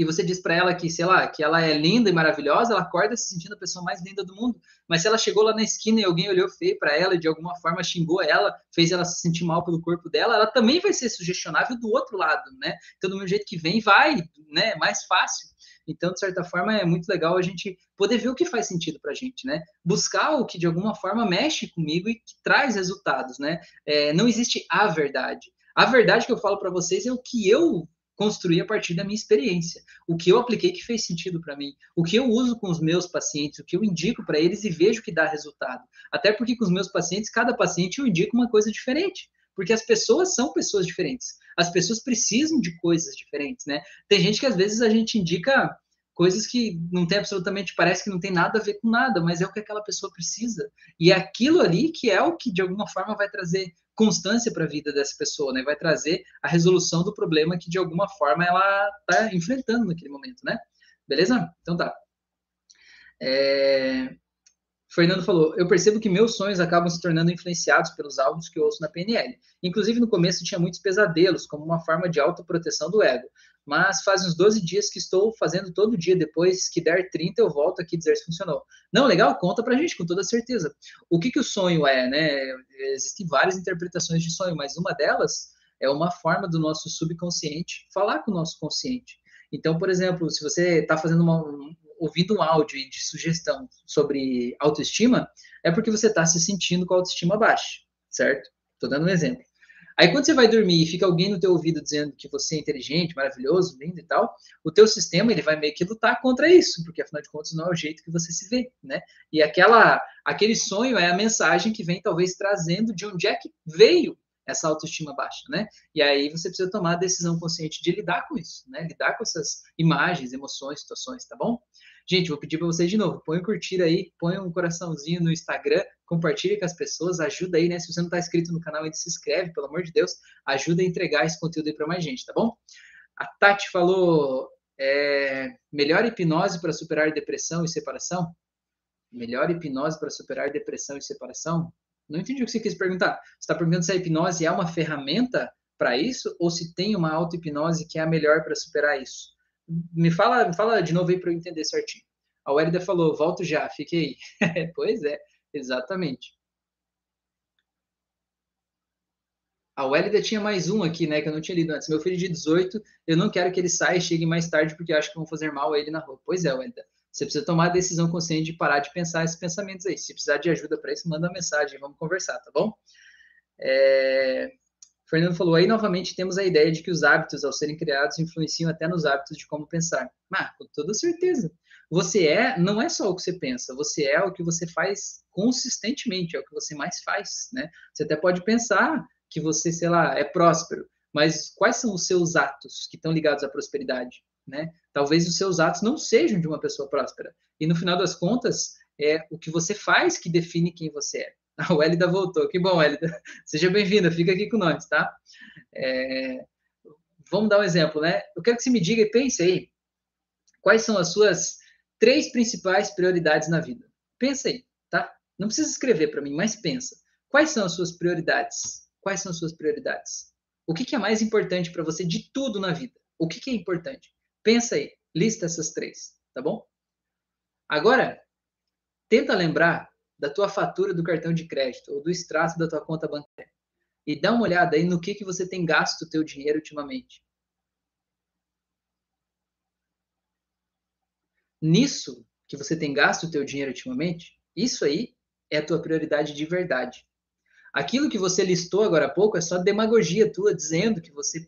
e você diz para ela que, sei lá, que ela é linda e maravilhosa, ela acorda se sentindo a pessoa mais linda do mundo. Mas se ela chegou lá na esquina e alguém olhou feio para ela e de alguma forma xingou ela, fez ela se sentir mal pelo corpo dela, ela também vai ser sugestionável do outro lado, né? Então, do mesmo jeito que vem, vai, né? Mais fácil. Então, de certa forma, é muito legal a gente poder ver o que faz sentido para a gente, né? Buscar o que de alguma forma mexe comigo e que traz resultados, né? É, não existe a verdade. A verdade que eu falo para vocês é o que eu construir a partir da minha experiência. O que eu apliquei que fez sentido para mim, o que eu uso com os meus pacientes, o que eu indico para eles e vejo que dá resultado. Até porque com os meus pacientes, cada paciente eu indico uma coisa diferente, porque as pessoas são pessoas diferentes. As pessoas precisam de coisas diferentes, né? Tem gente que às vezes a gente indica coisas que não tem absolutamente, parece que não tem nada a ver com nada, mas é o que aquela pessoa precisa. E é aquilo ali que é o que de alguma forma vai trazer constância para a vida dessa pessoa, né? Vai trazer a resolução do problema que de alguma forma ela está enfrentando naquele momento, né? Beleza? Então tá. É... Fernando falou: Eu percebo que meus sonhos acabam se tornando influenciados pelos áudios que eu ouço na PNL. Inclusive, no começo tinha muitos pesadelos, como uma forma de autoproteção do ego. Mas faz uns 12 dias que estou fazendo todo dia. Depois que der 30, eu volto aqui dizer se funcionou. Não, legal? Conta pra gente, com toda certeza. O que, que o sonho é, né? Existem várias interpretações de sonho, mas uma delas é uma forma do nosso subconsciente falar com o nosso consciente. Então, por exemplo, se você está fazendo uma, ouvindo um áudio de sugestão sobre autoestima, é porque você está se sentindo com a autoestima baixa, certo? Estou dando um exemplo. Aí quando você vai dormir e fica alguém no teu ouvido dizendo que você é inteligente, maravilhoso, lindo e tal, o teu sistema ele vai meio que lutar contra isso, porque afinal de contas não é o jeito que você se vê, né? E aquela aquele sonho é a mensagem que vem talvez trazendo de onde é que veio essa autoestima baixa, né? E aí você precisa tomar a decisão consciente de lidar com isso, né? Lidar com essas imagens, emoções, situações, tá bom? Gente, vou pedir para vocês de novo, põe um curtir aí, põe um coraçãozinho no Instagram, compartilhe com as pessoas, ajuda aí, né? Se você não está inscrito no canal, ainda se inscreve, pelo amor de Deus, ajuda a entregar esse conteúdo aí para mais gente, tá bom? A Tati falou, é, melhor hipnose para superar depressão e separação? Melhor hipnose para superar depressão e separação? Não entendi o que você quis perguntar. Você está perguntando se a hipnose é uma ferramenta para isso ou se tem uma auto-hipnose que é a melhor para superar isso? Me fala, me fala de novo aí para eu entender certinho. A Wérida falou, volto já, fiquei aí. pois é, exatamente. A Wélida tinha mais um aqui, né, que eu não tinha lido antes. Meu filho de 18, eu não quero que ele saia e chegue mais tarde porque acho que vão fazer mal a ele na rua. Pois é, Wélida. Você precisa tomar a decisão consciente de parar de pensar esses pensamentos aí. Se precisar de ajuda para isso, manda uma mensagem, vamos conversar, tá bom? É... Fernando falou, aí novamente temos a ideia de que os hábitos, ao serem criados, influenciam até nos hábitos de como pensar. Ah, com toda certeza. Você é, não é só o que você pensa, você é o que você faz consistentemente, é o que você mais faz, né? Você até pode pensar que você, sei lá, é próspero, mas quais são os seus atos que estão ligados à prosperidade, né? Talvez os seus atos não sejam de uma pessoa próspera. E no final das contas, é o que você faz que define quem você é. A Wélida voltou. Que bom, Wélida. Seja bem-vinda, fica aqui com nós, tá? É... Vamos dar um exemplo, né? Eu quero que você me diga e pense aí. Quais são as suas três principais prioridades na vida? Pensa aí, tá? Não precisa escrever para mim, mas pensa. Quais são as suas prioridades? Quais são as suas prioridades? O que, que é mais importante para você de tudo na vida? O que, que é importante? Pensa aí, lista essas três, tá bom? Agora, tenta lembrar da tua fatura do cartão de crédito ou do extrato da tua conta bancária. E dá uma olhada aí no que, que você tem gasto o teu dinheiro ultimamente. Nisso que você tem gasto o teu dinheiro ultimamente, isso aí é a tua prioridade de verdade. Aquilo que você listou agora há pouco é só demagogia tua dizendo que você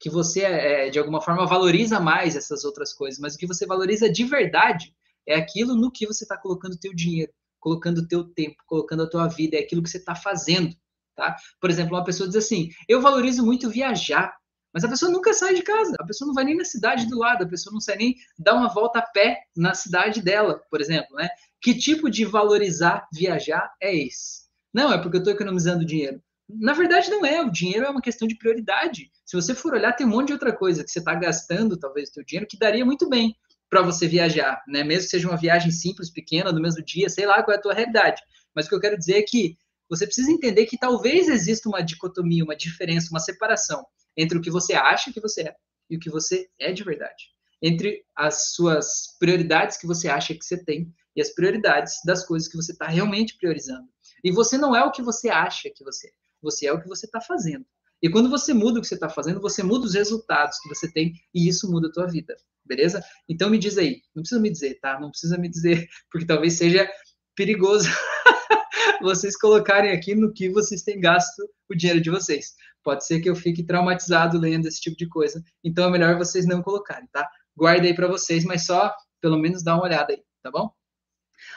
que você é, de alguma forma valoriza mais essas outras coisas, mas o que você valoriza de verdade é aquilo no que você está colocando o teu dinheiro colocando o teu tempo, colocando a tua vida, é aquilo que você está fazendo, tá? Por exemplo, uma pessoa diz assim, eu valorizo muito viajar, mas a pessoa nunca sai de casa, a pessoa não vai nem na cidade do lado, a pessoa não sai nem dar uma volta a pé na cidade dela, por exemplo, né? Que tipo de valorizar viajar é esse? Não, é porque eu estou economizando dinheiro. Na verdade, não é. O dinheiro é uma questão de prioridade. Se você for olhar, tem um monte de outra coisa que você está gastando, talvez, o teu dinheiro, que daria muito bem para você viajar, né? Mesmo que seja uma viagem simples, pequena, do mesmo dia, sei lá qual é a tua realidade. Mas o que eu quero dizer é que você precisa entender que talvez exista uma dicotomia, uma diferença, uma separação entre o que você acha que você é e o que você é de verdade. Entre as suas prioridades que você acha que você tem e as prioridades das coisas que você está realmente priorizando. E você não é o que você acha que você é, você é o que você está fazendo. E quando você muda o que você está fazendo, você muda os resultados que você tem e isso muda a tua vida beleza? Então me diz aí, não precisa me dizer, tá? Não precisa me dizer, porque talvez seja perigoso vocês colocarem aqui no que vocês têm gasto o dinheiro de vocês. Pode ser que eu fique traumatizado lendo esse tipo de coisa, então é melhor vocês não colocarem, tá? Guarda aí para vocês, mas só pelo menos dá uma olhada aí, tá bom?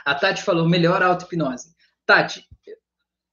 A Tati falou melhor auto-hipnose. Tati,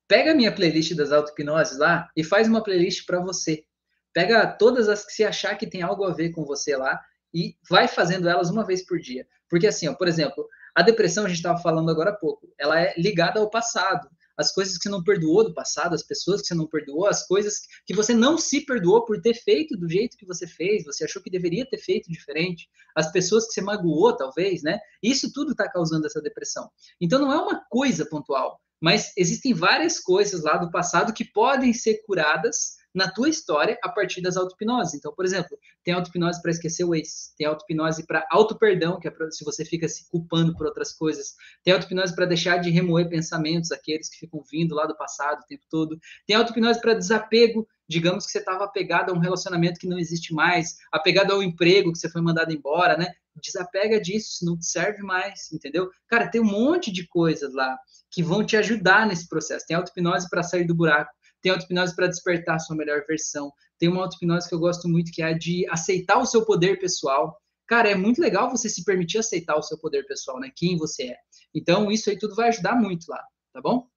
pega a minha playlist das auto-hipnoses lá e faz uma playlist para você. Pega todas as que você achar que tem algo a ver com você lá e vai fazendo elas uma vez por dia. Porque assim, ó, por exemplo, a depressão, a gente estava falando agora há pouco, ela é ligada ao passado. as coisas que você não perdoou do passado, as pessoas que você não perdoou, as coisas que você não se perdoou por ter feito do jeito que você fez, você achou que deveria ter feito diferente, as pessoas que você magoou, talvez, né? Isso tudo está causando essa depressão. Então não é uma coisa pontual, mas existem várias coisas lá do passado que podem ser curadas na tua história a partir das auto-hipnoses. Então, por exemplo, tem auto-hipnose para esquecer o ex, tem auto-hipnose para auto-perdão, que é pra, se você fica se culpando por outras coisas, tem auto-hipnose para deixar de remoer pensamentos, aqueles que ficam vindo lá do passado o tempo todo, tem auto-hipnose para desapego, digamos que você estava apegado a um relacionamento que não existe mais, apegado ao emprego que você foi mandado embora, né? Desapega disso, não te serve mais, entendeu? Cara, tem um monte de coisas lá que vão te ajudar nesse processo. Tem auto-hipnose para sair do buraco, tem auto-hipnose para despertar a sua melhor versão. Tem uma auto-hipnose que eu gosto muito, que é a de aceitar o seu poder pessoal. Cara, é muito legal você se permitir aceitar o seu poder pessoal, né? Quem você é. Então, isso aí tudo vai ajudar muito lá, tá bom?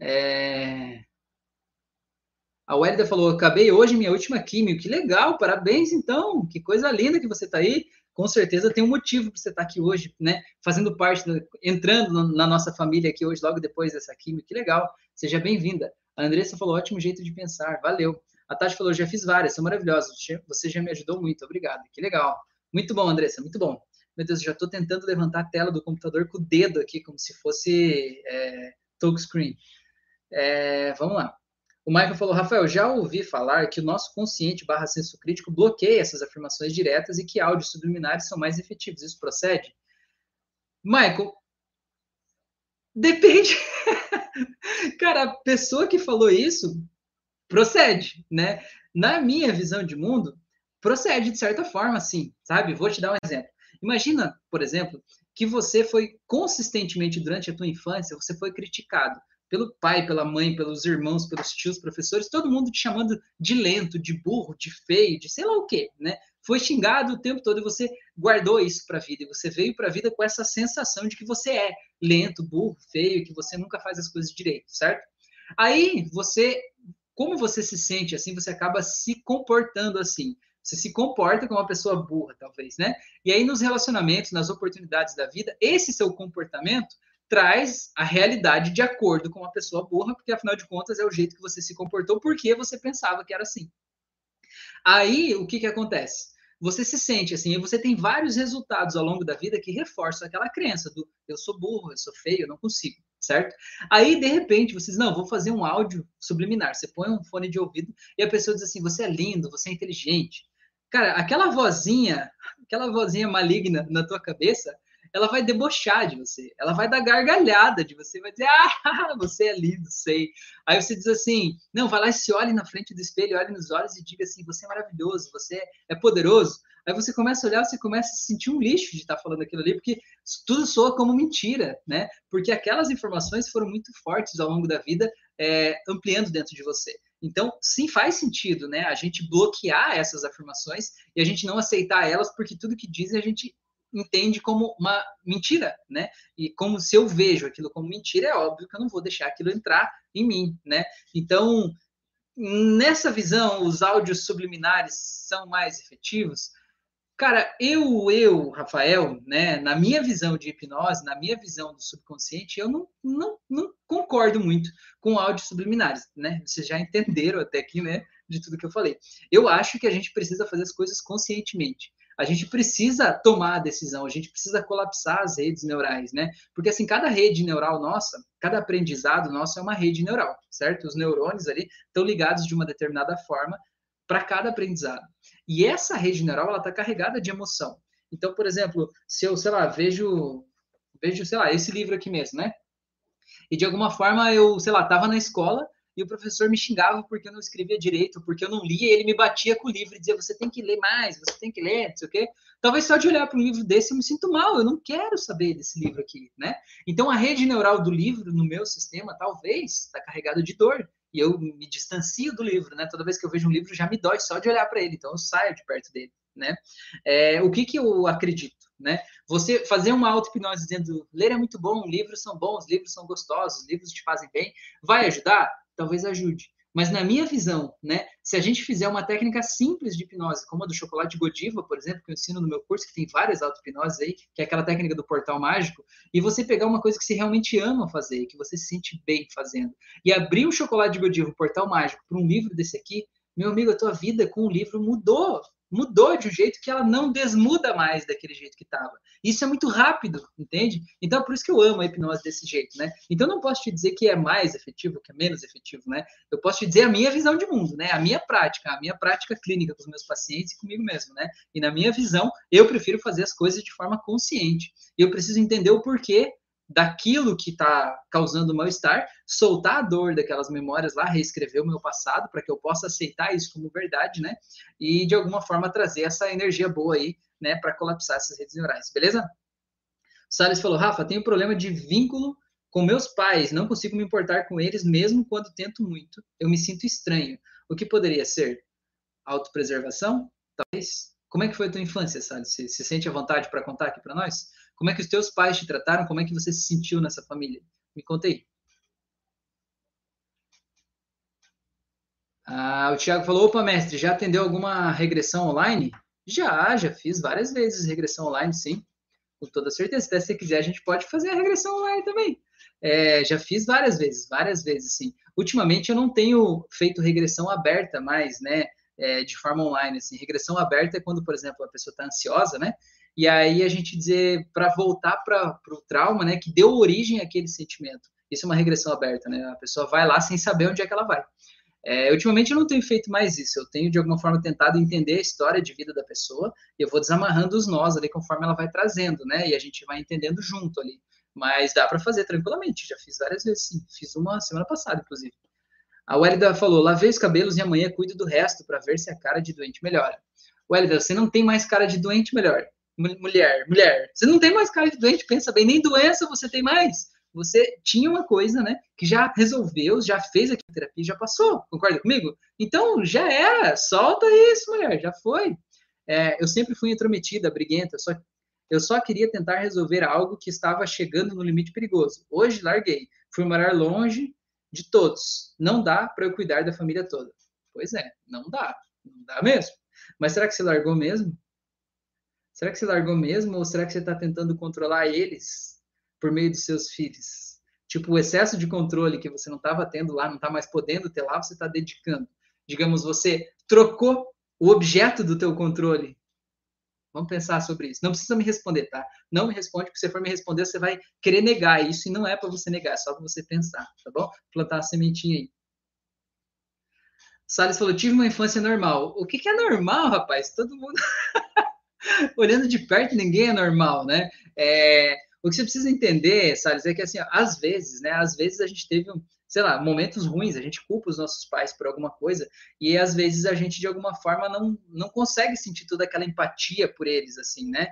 É... A Wélida falou: acabei hoje minha última químio. Que legal, parabéns então. Que coisa linda que você está aí. Com certeza tem um motivo para você estar tá aqui hoje, né? Fazendo parte, entrando na nossa família aqui hoje, logo depois dessa químio. Que legal. Seja bem-vinda. A Andressa falou, ótimo jeito de pensar, valeu. A Tati falou, já fiz várias, são maravilhosas, você já me ajudou muito, obrigado. Que legal. Muito bom, Andressa, muito bom. Meu Deus, já estou tentando levantar a tela do computador com o dedo aqui, como se fosse é, touchscreen. É, vamos lá. O Michael falou, Rafael, já ouvi falar que o nosso consciente barra senso crítico bloqueia essas afirmações diretas e que áudios subliminares são mais efetivos. Isso procede? Michael, depende. Cara, a pessoa que falou isso procede, né? Na minha visão de mundo, procede de certa forma, sim, sabe? Vou te dar um exemplo. Imagina, por exemplo, que você foi consistentemente durante a tua infância, você foi criticado pelo pai, pela mãe, pelos irmãos, pelos tios, professores, todo mundo te chamando de lento, de burro, de feio, de sei lá o quê, né? Foi xingado o tempo todo e você guardou isso para a vida. E você veio para a vida com essa sensação de que você é lento, burro, feio, que você nunca faz as coisas direito, certo? Aí você, como você se sente assim, você acaba se comportando assim. Você se comporta como uma pessoa burra, talvez, né? E aí nos relacionamentos, nas oportunidades da vida, esse seu comportamento traz a realidade de acordo com uma pessoa burra, porque afinal de contas é o jeito que você se comportou porque você pensava que era assim. Aí o que que acontece? Você se sente assim, e você tem vários resultados ao longo da vida que reforçam aquela crença do eu sou burro, eu sou feio, eu não consigo, certo? Aí de repente vocês não, vou fazer um áudio subliminar. Você põe um fone de ouvido e a pessoa diz assim: "Você é lindo, você é inteligente". Cara, aquela vozinha, aquela vozinha maligna na tua cabeça, ela vai debochar de você, ela vai dar gargalhada de você, vai dizer, ah, você é lindo, sei. Aí você diz assim, não, vai lá e se olhe na frente do espelho, olhe nos olhos e diga assim, você é maravilhoso, você é poderoso. Aí você começa a olhar, você começa a se sentir um lixo de estar falando aquilo ali, porque tudo soa como mentira, né? Porque aquelas informações foram muito fortes ao longo da vida, é, ampliando dentro de você. Então, sim, faz sentido, né? A gente bloquear essas afirmações e a gente não aceitar elas, porque tudo que dizem a gente entende como uma mentira, né? E como se eu vejo aquilo como mentira, é óbvio que eu não vou deixar aquilo entrar em mim, né? Então, nessa visão, os áudios subliminares são mais efetivos. Cara, eu, eu, Rafael, né, na minha visão de hipnose, na minha visão do subconsciente, eu não, não, não concordo muito com áudios subliminares, né? Vocês já entenderam até aqui, né, de tudo que eu falei. Eu acho que a gente precisa fazer as coisas conscientemente a gente precisa tomar a decisão, a gente precisa colapsar as redes neurais, né? Porque assim, cada rede neural nossa, cada aprendizado nosso é uma rede neural, certo? Os neurônios ali estão ligados de uma determinada forma para cada aprendizado. E essa rede neural, ela está carregada de emoção. Então, por exemplo, se eu, sei lá, vejo, vejo, sei lá, esse livro aqui mesmo, né? E de alguma forma eu, sei lá, estava na escola e o professor me xingava porque eu não escrevia direito, porque eu não lia, e ele me batia com o livro e dizia: você tem que ler mais, você tem que ler, não sei o quê. Talvez só de olhar para um livro desse eu me sinto mal, eu não quero saber desse livro aqui, né? Então a rede neural do livro no meu sistema talvez está carregada de dor e eu me distancio do livro, né? Toda vez que eu vejo um livro já me dói só de olhar para ele, então eu saio de perto dele, né? É, o que que eu acredito, né? Você fazer uma auto-hipnose dizendo ler é muito bom, livros são bons, livros são gostosos, livros te fazem bem, vai ajudar? Talvez ajude. Mas na minha visão, né, se a gente fizer uma técnica simples de hipnose, como a do chocolate Godiva, por exemplo, que eu ensino no meu curso, que tem várias auto-hipnoses aí, que é aquela técnica do portal mágico, e você pegar uma coisa que você realmente ama fazer, que você se sente bem fazendo, e abrir o chocolate Godiva, o portal mágico, para um livro desse aqui, meu amigo, a tua vida com o livro mudou mudou de um jeito que ela não desmuda mais daquele jeito que estava. Isso é muito rápido, entende? Então, é por isso que eu amo a hipnose desse jeito, né? Então, não posso te dizer que é mais efetivo, que é menos efetivo, né? Eu posso te dizer a minha visão de mundo, né? A minha prática, a minha prática clínica com os meus pacientes e comigo mesmo, né? E na minha visão, eu prefiro fazer as coisas de forma consciente. E eu preciso entender o porquê daquilo que está causando mal-estar, soltar a dor daquelas memórias lá, reescrever o meu passado para que eu possa aceitar isso como verdade, né? E de alguma forma trazer essa energia boa aí, né, para colapsar essas redes neurais, beleza? Salles falou: Rafa, tenho problema de vínculo com meus pais, não consigo me importar com eles mesmo quando tento muito. Eu me sinto estranho. O que poderia ser? Autopreservação? Talvez. Como é que foi a tua infância, Salles? Você se sente à vontade para contar aqui para nós? Como é que os teus pais te trataram? Como é que você se sentiu nessa família? Me conta aí. Ah, o Thiago falou: opa, mestre, já atendeu alguma regressão online? Já, já fiz várias vezes regressão online, sim. Com toda certeza. Se você quiser, a gente pode fazer a regressão online também. É, já fiz várias vezes, várias vezes, sim. Ultimamente eu não tenho feito regressão aberta mais, né? É, de forma online. Assim. Regressão aberta é quando, por exemplo, a pessoa está ansiosa, né? E aí a gente dizer para voltar para o trauma, né, que deu origem àquele sentimento. Isso é uma regressão aberta, né? A pessoa vai lá sem saber onde é que ela vai. É, ultimamente eu não tenho feito mais isso. Eu tenho de alguma forma tentado entender a história de vida da pessoa e eu vou desamarrando os nós ali conforme ela vai trazendo, né? E a gente vai entendendo junto ali. Mas dá para fazer tranquilamente. Já fiz várias vezes, sim. Fiz uma semana passada, inclusive. A Welida falou: lavei os cabelos e amanhã cuido do resto para ver se a cara de doente melhora. Welida, você não tem mais cara de doente melhor mulher, mulher, você não tem mais cara de doente, pensa bem, nem doença você tem mais. Você tinha uma coisa, né, que já resolveu, já fez a terapia, já passou, concorda comigo? Então, já era, solta isso, mulher, já foi. É, eu sempre fui intrometida, briguenta, só eu só queria tentar resolver algo que estava chegando no limite perigoso. Hoje larguei, fui morar longe de todos. Não dá para eu cuidar da família toda. Pois é, não dá, não dá mesmo. Mas será que você largou mesmo? Será que você largou mesmo ou será que você está tentando controlar eles por meio dos seus filhos? Tipo, o excesso de controle que você não estava tendo lá, não está mais podendo ter lá, você está dedicando. Digamos, você trocou o objeto do teu controle. Vamos pensar sobre isso. Não precisa me responder, tá? Não me responde, porque se for me responder, você vai querer negar isso, e não é para você negar, é só para você pensar, tá bom? Plantar a sementinha aí. Salles falou: tive uma infância normal. O que, que é normal, rapaz? Todo mundo. olhando de perto, ninguém é normal, né? É, o que você precisa entender, Salles, é que assim, às vezes, né? Às vezes a gente teve, sei lá, momentos ruins, a gente culpa os nossos pais por alguma coisa, e às vezes a gente, de alguma forma, não, não consegue sentir toda aquela empatia por eles, assim, né?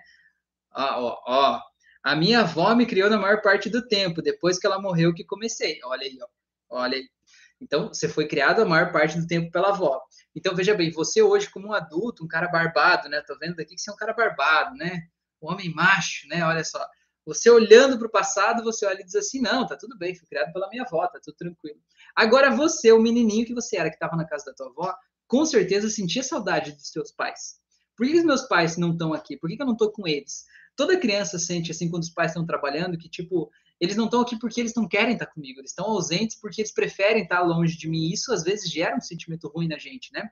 Ó, ó, ó. A minha avó me criou na maior parte do tempo, depois que ela morreu que comecei. Olha aí, ó. Olha aí. Então, você foi criado a maior parte do tempo pela avó. Então, veja bem, você hoje, como um adulto, um cara barbado, né? Tô vendo daqui que você é um cara barbado, né? Um homem macho, né? Olha só. Você olhando para o passado, você olha e diz assim: não, tá tudo bem, fui criado pela minha avó, tá tudo tranquilo. Agora, você, o menininho que você era, que estava na casa da tua avó, com certeza sentia saudade dos seus pais. Por que os meus pais não estão aqui? Por que, que eu não estou com eles? Toda criança sente assim quando os pais estão trabalhando que, tipo, eles não estão aqui porque eles não querem estar comigo, eles estão ausentes porque eles preferem estar longe de mim. Isso às vezes gera um sentimento ruim na gente, né?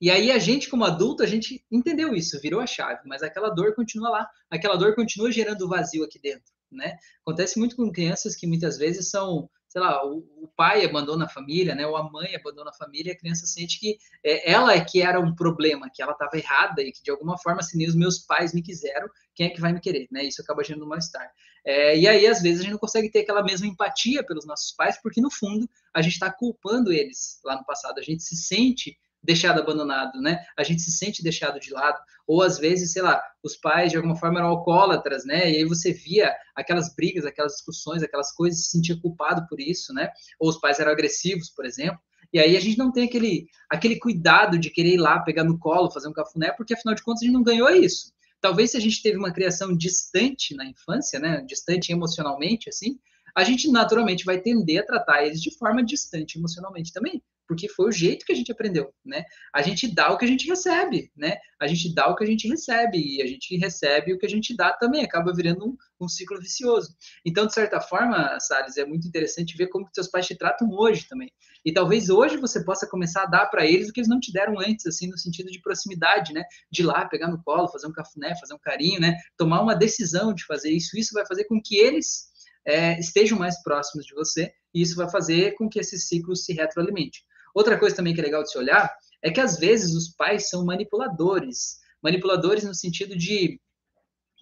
E aí a gente, como adulto, a gente entendeu isso, virou a chave, mas aquela dor continua lá, aquela dor continua gerando vazio aqui dentro, né? Acontece muito com crianças que muitas vezes são sei lá, o, o, pai abandona a família, né, ou a mãe abandona a família, a criança sente que é, ela é que era um problema, que ela estava errada e que de alguma forma, se nem os meus pais me quiseram, quem é que vai me querer, né? Isso acaba gerando mal-estar. É, e aí, às vezes, a gente não consegue ter aquela mesma empatia pelos nossos pais, porque no fundo a gente está culpando eles lá no passado, a gente se sente deixado abandonado, né? A gente se sente deixado de lado, ou às vezes, sei lá, os pais de alguma forma eram alcoólatras, né? E aí você via aquelas brigas, aquelas discussões, aquelas coisas, se sentia culpado por isso, né? Ou os pais eram agressivos, por exemplo. E aí a gente não tem aquele, aquele cuidado de querer ir lá, pegar no colo, fazer um cafuné, porque afinal de contas a gente não ganhou isso. Talvez se a gente teve uma criação distante na infância, né? Distante emocionalmente, assim, a gente naturalmente vai tender a tratar eles de forma distante emocionalmente também porque foi o jeito que a gente aprendeu, né? A gente dá o que a gente recebe, né? A gente dá o que a gente recebe e a gente recebe o que a gente dá também, acaba virando um, um ciclo vicioso. Então, de certa forma, Salles, é muito interessante ver como que seus pais te tratam hoje também. E talvez hoje você possa começar a dar para eles o que eles não te deram antes, assim, no sentido de proximidade, né? De ir lá, pegar no colo, fazer um cafuné, fazer um carinho, né? Tomar uma decisão de fazer isso. Isso vai fazer com que eles é, estejam mais próximos de você e isso vai fazer com que esse ciclo se retroalimente. Outra coisa também que é legal de se olhar é que às vezes os pais são manipuladores. Manipuladores no sentido de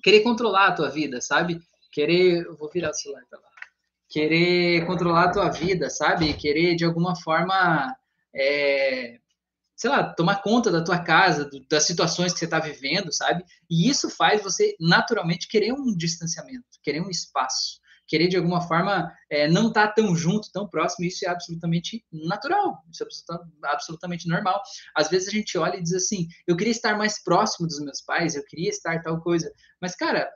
querer controlar a tua vida, sabe? Querer. Vou virar o celular pra lá. Querer controlar a tua vida, sabe? Querer de alguma forma. É, sei lá, tomar conta da tua casa, do, das situações que você está vivendo, sabe? E isso faz você naturalmente querer um distanciamento, querer um espaço querer de alguma forma é, não estar tá tão junto, tão próximo, isso é absolutamente natural, isso é absolutamente normal. Às vezes a gente olha e diz assim, eu queria estar mais próximo dos meus pais, eu queria estar tal coisa, mas cara,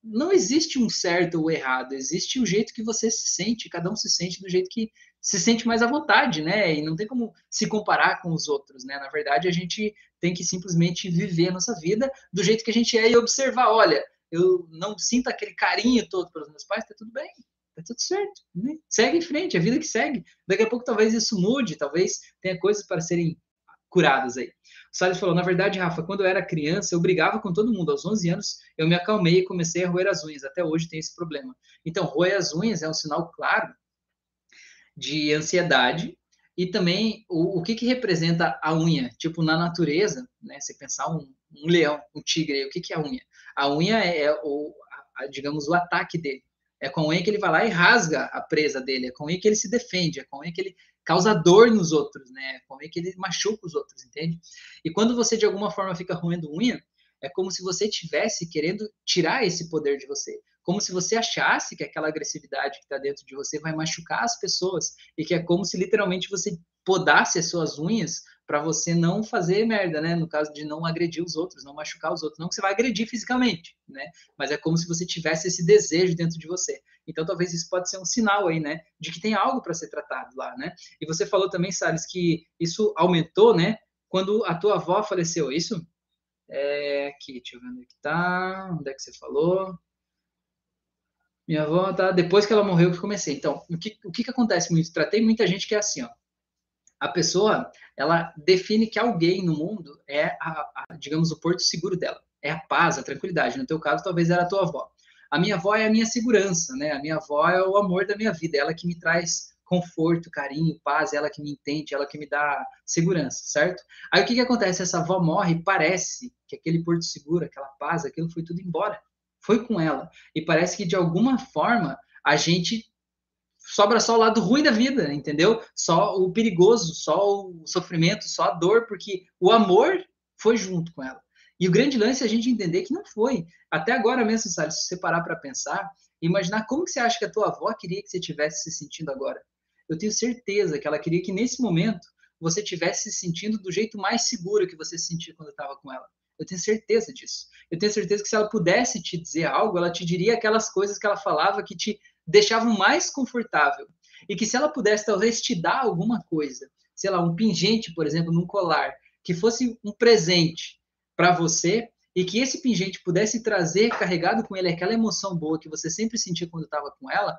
não existe um certo ou errado, existe o jeito que você se sente, cada um se sente do jeito que se sente mais à vontade, né? E não tem como se comparar com os outros, né? Na verdade, a gente tem que simplesmente viver a nossa vida do jeito que a gente é e observar, olha, eu não sinto aquele carinho todo pelos meus pais, tá tudo bem, tá tudo certo. Né? Segue em frente, a vida que segue. Daqui a pouco talvez isso mude, talvez tenha coisas para serem curadas aí. O Salles falou, na verdade, Rafa, quando eu era criança, eu brigava com todo mundo. Aos 11 anos, eu me acalmei e comecei a roer as unhas. Até hoje tem esse problema. Então, roer as unhas é um sinal claro de ansiedade e também o, o que, que representa a unha. Tipo, na natureza, né, você pensar um, um leão, um tigre, o que, que é a unha? A unha é, o, a, digamos, o ataque dele. É com a unha que ele vai lá e rasga a presa dele, é com a unha que ele se defende, é com a unha que ele causa dor nos outros, né? É com a unha que ele machuca os outros, entende? E quando você de alguma forma fica roendo unha, é como se você tivesse querendo tirar esse poder de você. Como se você achasse que aquela agressividade que está dentro de você vai machucar as pessoas. E que é como se literalmente você podasse as suas unhas para você não fazer merda, né? No caso de não agredir os outros, não machucar os outros. Não que você vai agredir fisicamente, né? Mas é como se você tivesse esse desejo dentro de você. Então, talvez isso pode ser um sinal aí, né? De que tem algo para ser tratado lá, né? E você falou também, Salles, que isso aumentou, né? Quando a tua avó faleceu, é isso? É, aqui, deixa eu ver onde é que tá. Onde é que você falou? Minha avó, tá? Depois que ela morreu, que comecei. Então, o que, o que, que acontece muito? Tratei muita gente que é assim, ó a pessoa ela define que alguém no mundo é, a, a, digamos, o porto seguro dela. É a paz, a tranquilidade. No teu caso, talvez era a tua avó. A minha avó é a minha segurança, né? A minha avó é o amor da minha vida, ela que me traz conforto, carinho, paz, ela que me entende, ela que me dá segurança, certo? Aí o que que acontece? Essa avó morre e parece que aquele porto seguro, aquela paz, aquilo foi tudo embora. Foi com ela. E parece que de alguma forma a gente sobra só o lado ruim da vida, entendeu? Só o perigoso, só o sofrimento, só a dor, porque o amor foi junto com ela. E o grande lance é a gente entender que não foi. Até agora mesmo, sabe, se você parar para pensar, imaginar como que você acha que a tua avó queria que você tivesse se sentindo agora. Eu tenho certeza que ela queria que nesse momento você tivesse se sentindo do jeito mais seguro que você se sentia quando estava com ela. Eu tenho certeza disso. Eu tenho certeza que se ela pudesse te dizer algo, ela te diria aquelas coisas que ela falava que te deixavam mais confortável. E que se ela pudesse talvez te dar alguma coisa, sei lá, um pingente, por exemplo, num colar, que fosse um presente para você e que esse pingente pudesse trazer carregado com ele aquela emoção boa que você sempre sentia quando estava com ela,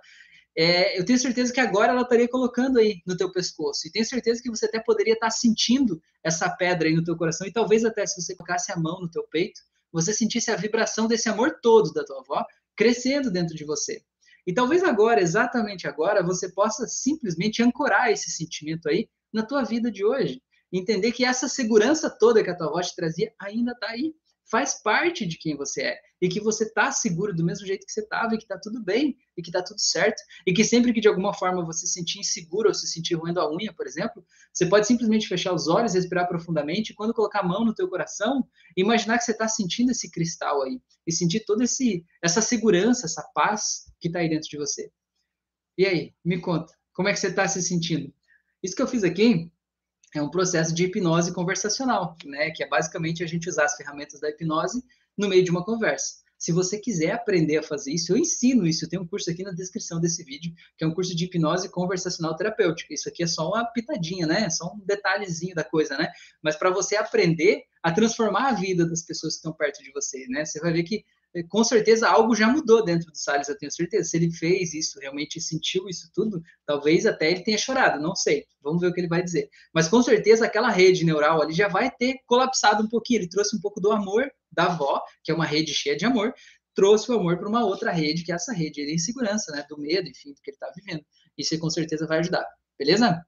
é, eu tenho certeza que agora ela estaria colocando aí no teu pescoço. E tenho certeza que você até poderia estar sentindo essa pedra aí no teu coração. E talvez até se você colocasse a mão no teu peito, você sentisse a vibração desse amor todo da tua avó crescendo dentro de você. E talvez agora, exatamente agora, você possa simplesmente ancorar esse sentimento aí na tua vida de hoje. Entender que essa segurança toda que a tua te trazia ainda está aí faz parte de quem você é e que você está seguro do mesmo jeito que você estava e que está tudo bem e que está tudo certo e que sempre que de alguma forma você se sentir inseguro ou se sentir roendo a unha, por exemplo, você pode simplesmente fechar os olhos, respirar profundamente e quando colocar a mão no teu coração, imaginar que você está sentindo esse cristal aí e sentir toda esse essa segurança, essa paz que está aí dentro de você. E aí, me conta, como é que você está se sentindo? Isso que eu fiz aqui é um processo de hipnose conversacional, né? Que é basicamente a gente usar as ferramentas da hipnose no meio de uma conversa. Se você quiser aprender a fazer isso, eu ensino isso. Eu tenho um curso aqui na descrição desse vídeo, que é um curso de hipnose conversacional terapêutica. Isso aqui é só uma pitadinha, né? É só um detalhezinho da coisa, né? Mas para você aprender a transformar a vida das pessoas que estão perto de você, né? Você vai ver que com certeza algo já mudou dentro do Salles, eu tenho certeza. Se ele fez isso, realmente sentiu isso tudo, talvez até ele tenha chorado, não sei. Vamos ver o que ele vai dizer. Mas com certeza aquela rede neural ali já vai ter colapsado um pouquinho. Ele trouxe um pouco do amor da avó, que é uma rede cheia de amor, trouxe o amor para uma outra rede, que é essa rede de insegurança, né? Do medo, enfim, do que ele está vivendo. Isso com certeza vai ajudar. Beleza?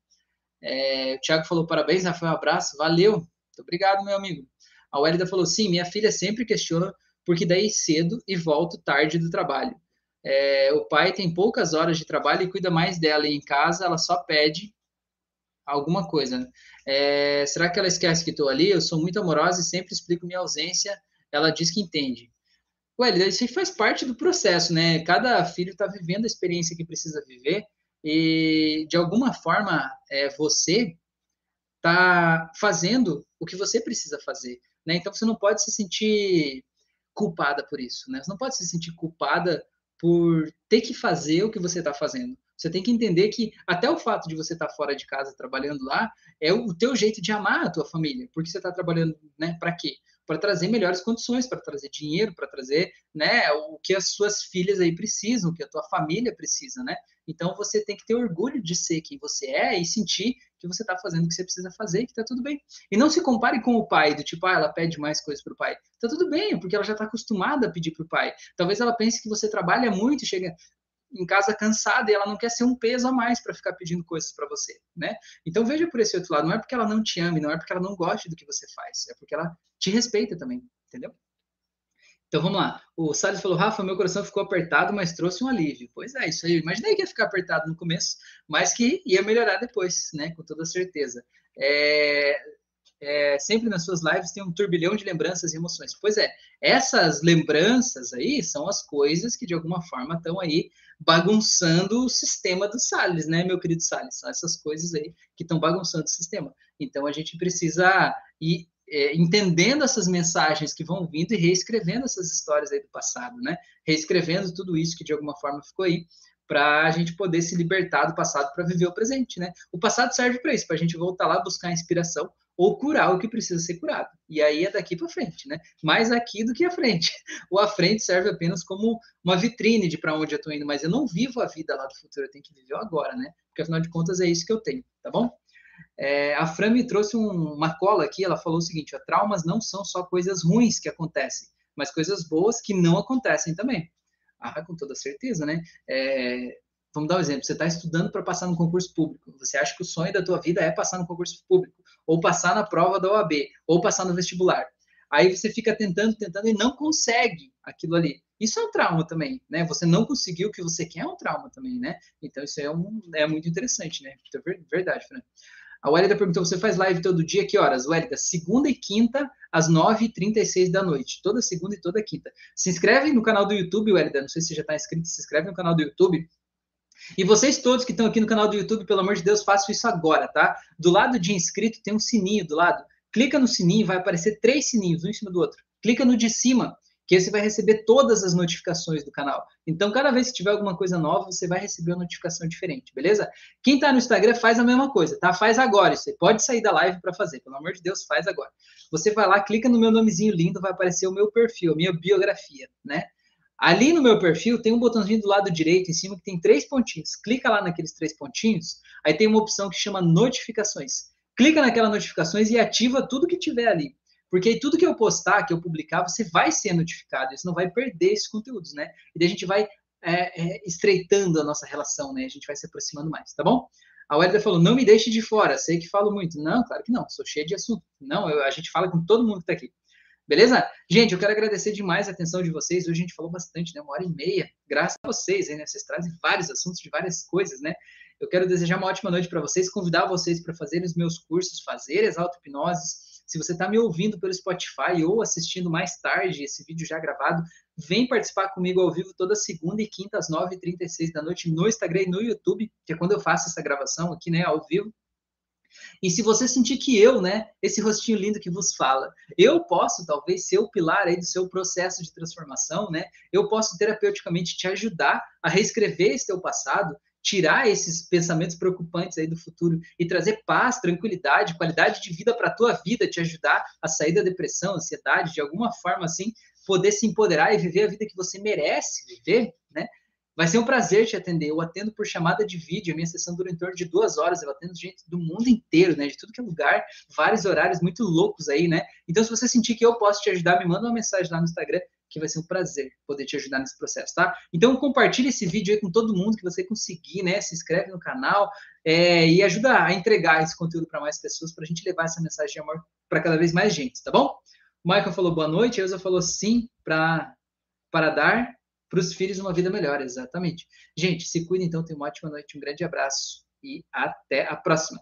É, o Thiago falou parabéns, Rafael, um abraço, valeu. Muito obrigado, meu amigo. A Wélida falou, sim, minha filha sempre questiona porque daí cedo e volto tarde do trabalho. É, o pai tem poucas horas de trabalho e cuida mais dela e em casa ela só pede alguma coisa. Né? É, será que ela esquece que estou ali? Eu sou muito amorosa e sempre explico minha ausência. Ela diz que entende. Ué, isso faz parte do processo, né? Cada filho está vivendo a experiência que precisa viver e, de alguma forma, é, você está fazendo o que você precisa fazer. Né? Então, você não pode se sentir culpada por isso, né? Você não pode se sentir culpada por ter que fazer o que você está fazendo. Você tem que entender que até o fato de você estar tá fora de casa trabalhando lá é o teu jeito de amar a tua família, porque você está trabalhando, né? Para quê? Para trazer melhores condições, para trazer dinheiro, para trazer, né? O que as suas filhas aí precisam, o que a tua família precisa, né? Então você tem que ter orgulho de ser quem você é e sentir que você está fazendo o que você precisa fazer e que está tudo bem. E não se compare com o pai, do tipo, ah, ela pede mais coisas para o pai. Está tudo bem, porque ela já está acostumada a pedir para o pai. Talvez ela pense que você trabalha muito chega em casa cansada e ela não quer ser um peso a mais para ficar pedindo coisas para você, né? Então veja por esse outro lado, não é porque ela não te ame, não é porque ela não goste do que você faz, é porque ela te respeita também, entendeu? Então vamos lá. O Salles falou: Rafa, meu coração ficou apertado, mas trouxe um alívio. Pois é, isso aí. Imaginei que ia ficar apertado no começo, mas que ia melhorar depois, né? Com toda certeza. É, é, sempre nas suas lives tem um turbilhão de lembranças e emoções. Pois é, essas lembranças aí são as coisas que de alguma forma estão aí bagunçando o sistema do Salles, né, meu querido Salles? São essas coisas aí que estão bagunçando o sistema. Então a gente precisa ir é, entendendo essas mensagens que vão vindo e reescrevendo essas histórias aí do passado, né? Reescrevendo tudo isso que de alguma forma ficou aí, para a gente poder se libertar do passado para viver o presente, né? O passado serve para isso, para a gente voltar lá buscar inspiração ou curar o que precisa ser curado. E aí é daqui para frente, né? Mais aqui do que à frente. O à frente serve apenas como uma vitrine de para onde eu estou indo, mas eu não vivo a vida lá do futuro, eu tenho que viver agora, né? Porque afinal de contas é isso que eu tenho, tá bom? É, a Fran me trouxe um, uma cola aqui, ela falou o seguinte: ó, traumas não são só coisas ruins que acontecem, mas coisas boas que não acontecem também. Ah, com toda certeza, né? É, vamos dar um exemplo: você está estudando para passar no concurso público, você acha que o sonho da tua vida é passar no concurso público, ou passar na prova da OAB, ou passar no vestibular. Aí você fica tentando, tentando e não consegue aquilo ali. Isso é um trauma também, né? Você não conseguiu o que você quer é um trauma também, né? Então isso é, um, é muito interessante, né? Então, verdade, Fran. A Wélida perguntou: você faz live todo dia? Que horas? Wélida, segunda e quinta, às 9h36 da noite. Toda segunda e toda quinta. Se inscreve no canal do YouTube, Wélida. Não sei se você já está inscrito, se inscreve no canal do YouTube. E vocês todos que estão aqui no canal do YouTube, pelo amor de Deus, façam isso agora, tá? Do lado de inscrito tem um sininho do lado. Clica no sininho, vai aparecer três sininhos, um em cima do outro. Clica no de cima que você vai receber todas as notificações do canal. Então, cada vez que tiver alguma coisa nova, você vai receber uma notificação diferente, beleza? Quem está no Instagram faz a mesma coisa, tá? Faz agora. Você pode sair da live para fazer, pelo amor de Deus, faz agora. Você vai lá, clica no meu nomezinho lindo, vai aparecer o meu perfil, a minha biografia, né? Ali no meu perfil tem um botãozinho do lado direito em cima que tem três pontinhos. Clica lá naqueles três pontinhos, aí tem uma opção que chama notificações. Clica naquela notificações e ativa tudo que tiver ali. Porque aí tudo que eu postar, que eu publicar, você vai ser notificado, você não vai perder esses conteúdos, né? E daí a gente vai é, é, estreitando a nossa relação, né? A gente vai se aproximando mais, tá bom? A Welda falou, não me deixe de fora, sei que falo muito. Não, claro que não, sou cheio de assunto. Não, eu, a gente fala com todo mundo que tá aqui. Beleza? Gente, eu quero agradecer demais a atenção de vocês. Hoje a gente falou bastante, né? Uma hora e meia. Graças a vocês, né? Vocês trazem vários assuntos de várias coisas, né? Eu quero desejar uma ótima noite para vocês, convidar vocês para fazerem os meus cursos, fazer as auto-hipnoses, se você está me ouvindo pelo Spotify ou assistindo mais tarde esse vídeo já gravado, vem participar comigo ao vivo toda segunda e quinta às 9h36 da noite no Instagram e no YouTube, que é quando eu faço essa gravação aqui, né, ao vivo. E se você sentir que eu, né, esse rostinho lindo que vos fala, eu posso talvez ser o pilar aí do seu processo de transformação, né? Eu posso terapeuticamente te ajudar a reescrever esse teu passado, tirar esses pensamentos preocupantes aí do futuro e trazer paz, tranquilidade, qualidade de vida para a tua vida, te ajudar a sair da depressão, ansiedade, de alguma forma assim, poder se empoderar e viver a vida que você merece viver, né? Vai ser um prazer te atender. Eu atendo por chamada de vídeo. A minha sessão dura em torno de duas horas. Eu atendo gente do mundo inteiro, né? De tudo que é lugar, vários horários muito loucos aí, né? Então, se você sentir que eu posso te ajudar, me manda uma mensagem lá no Instagram que vai ser um prazer poder te ajudar nesse processo, tá? Então compartilhe esse vídeo aí com todo mundo que você conseguir, né? Se inscreve no canal é, e ajuda a entregar esse conteúdo para mais pessoas, para a gente levar essa mensagem de amor para cada vez mais gente, tá bom? O Michael falou boa noite, a Elza falou sim para dar para os filhos uma vida melhor, exatamente. Gente, se cuida então, tenha uma ótima noite, um grande abraço e até a próxima.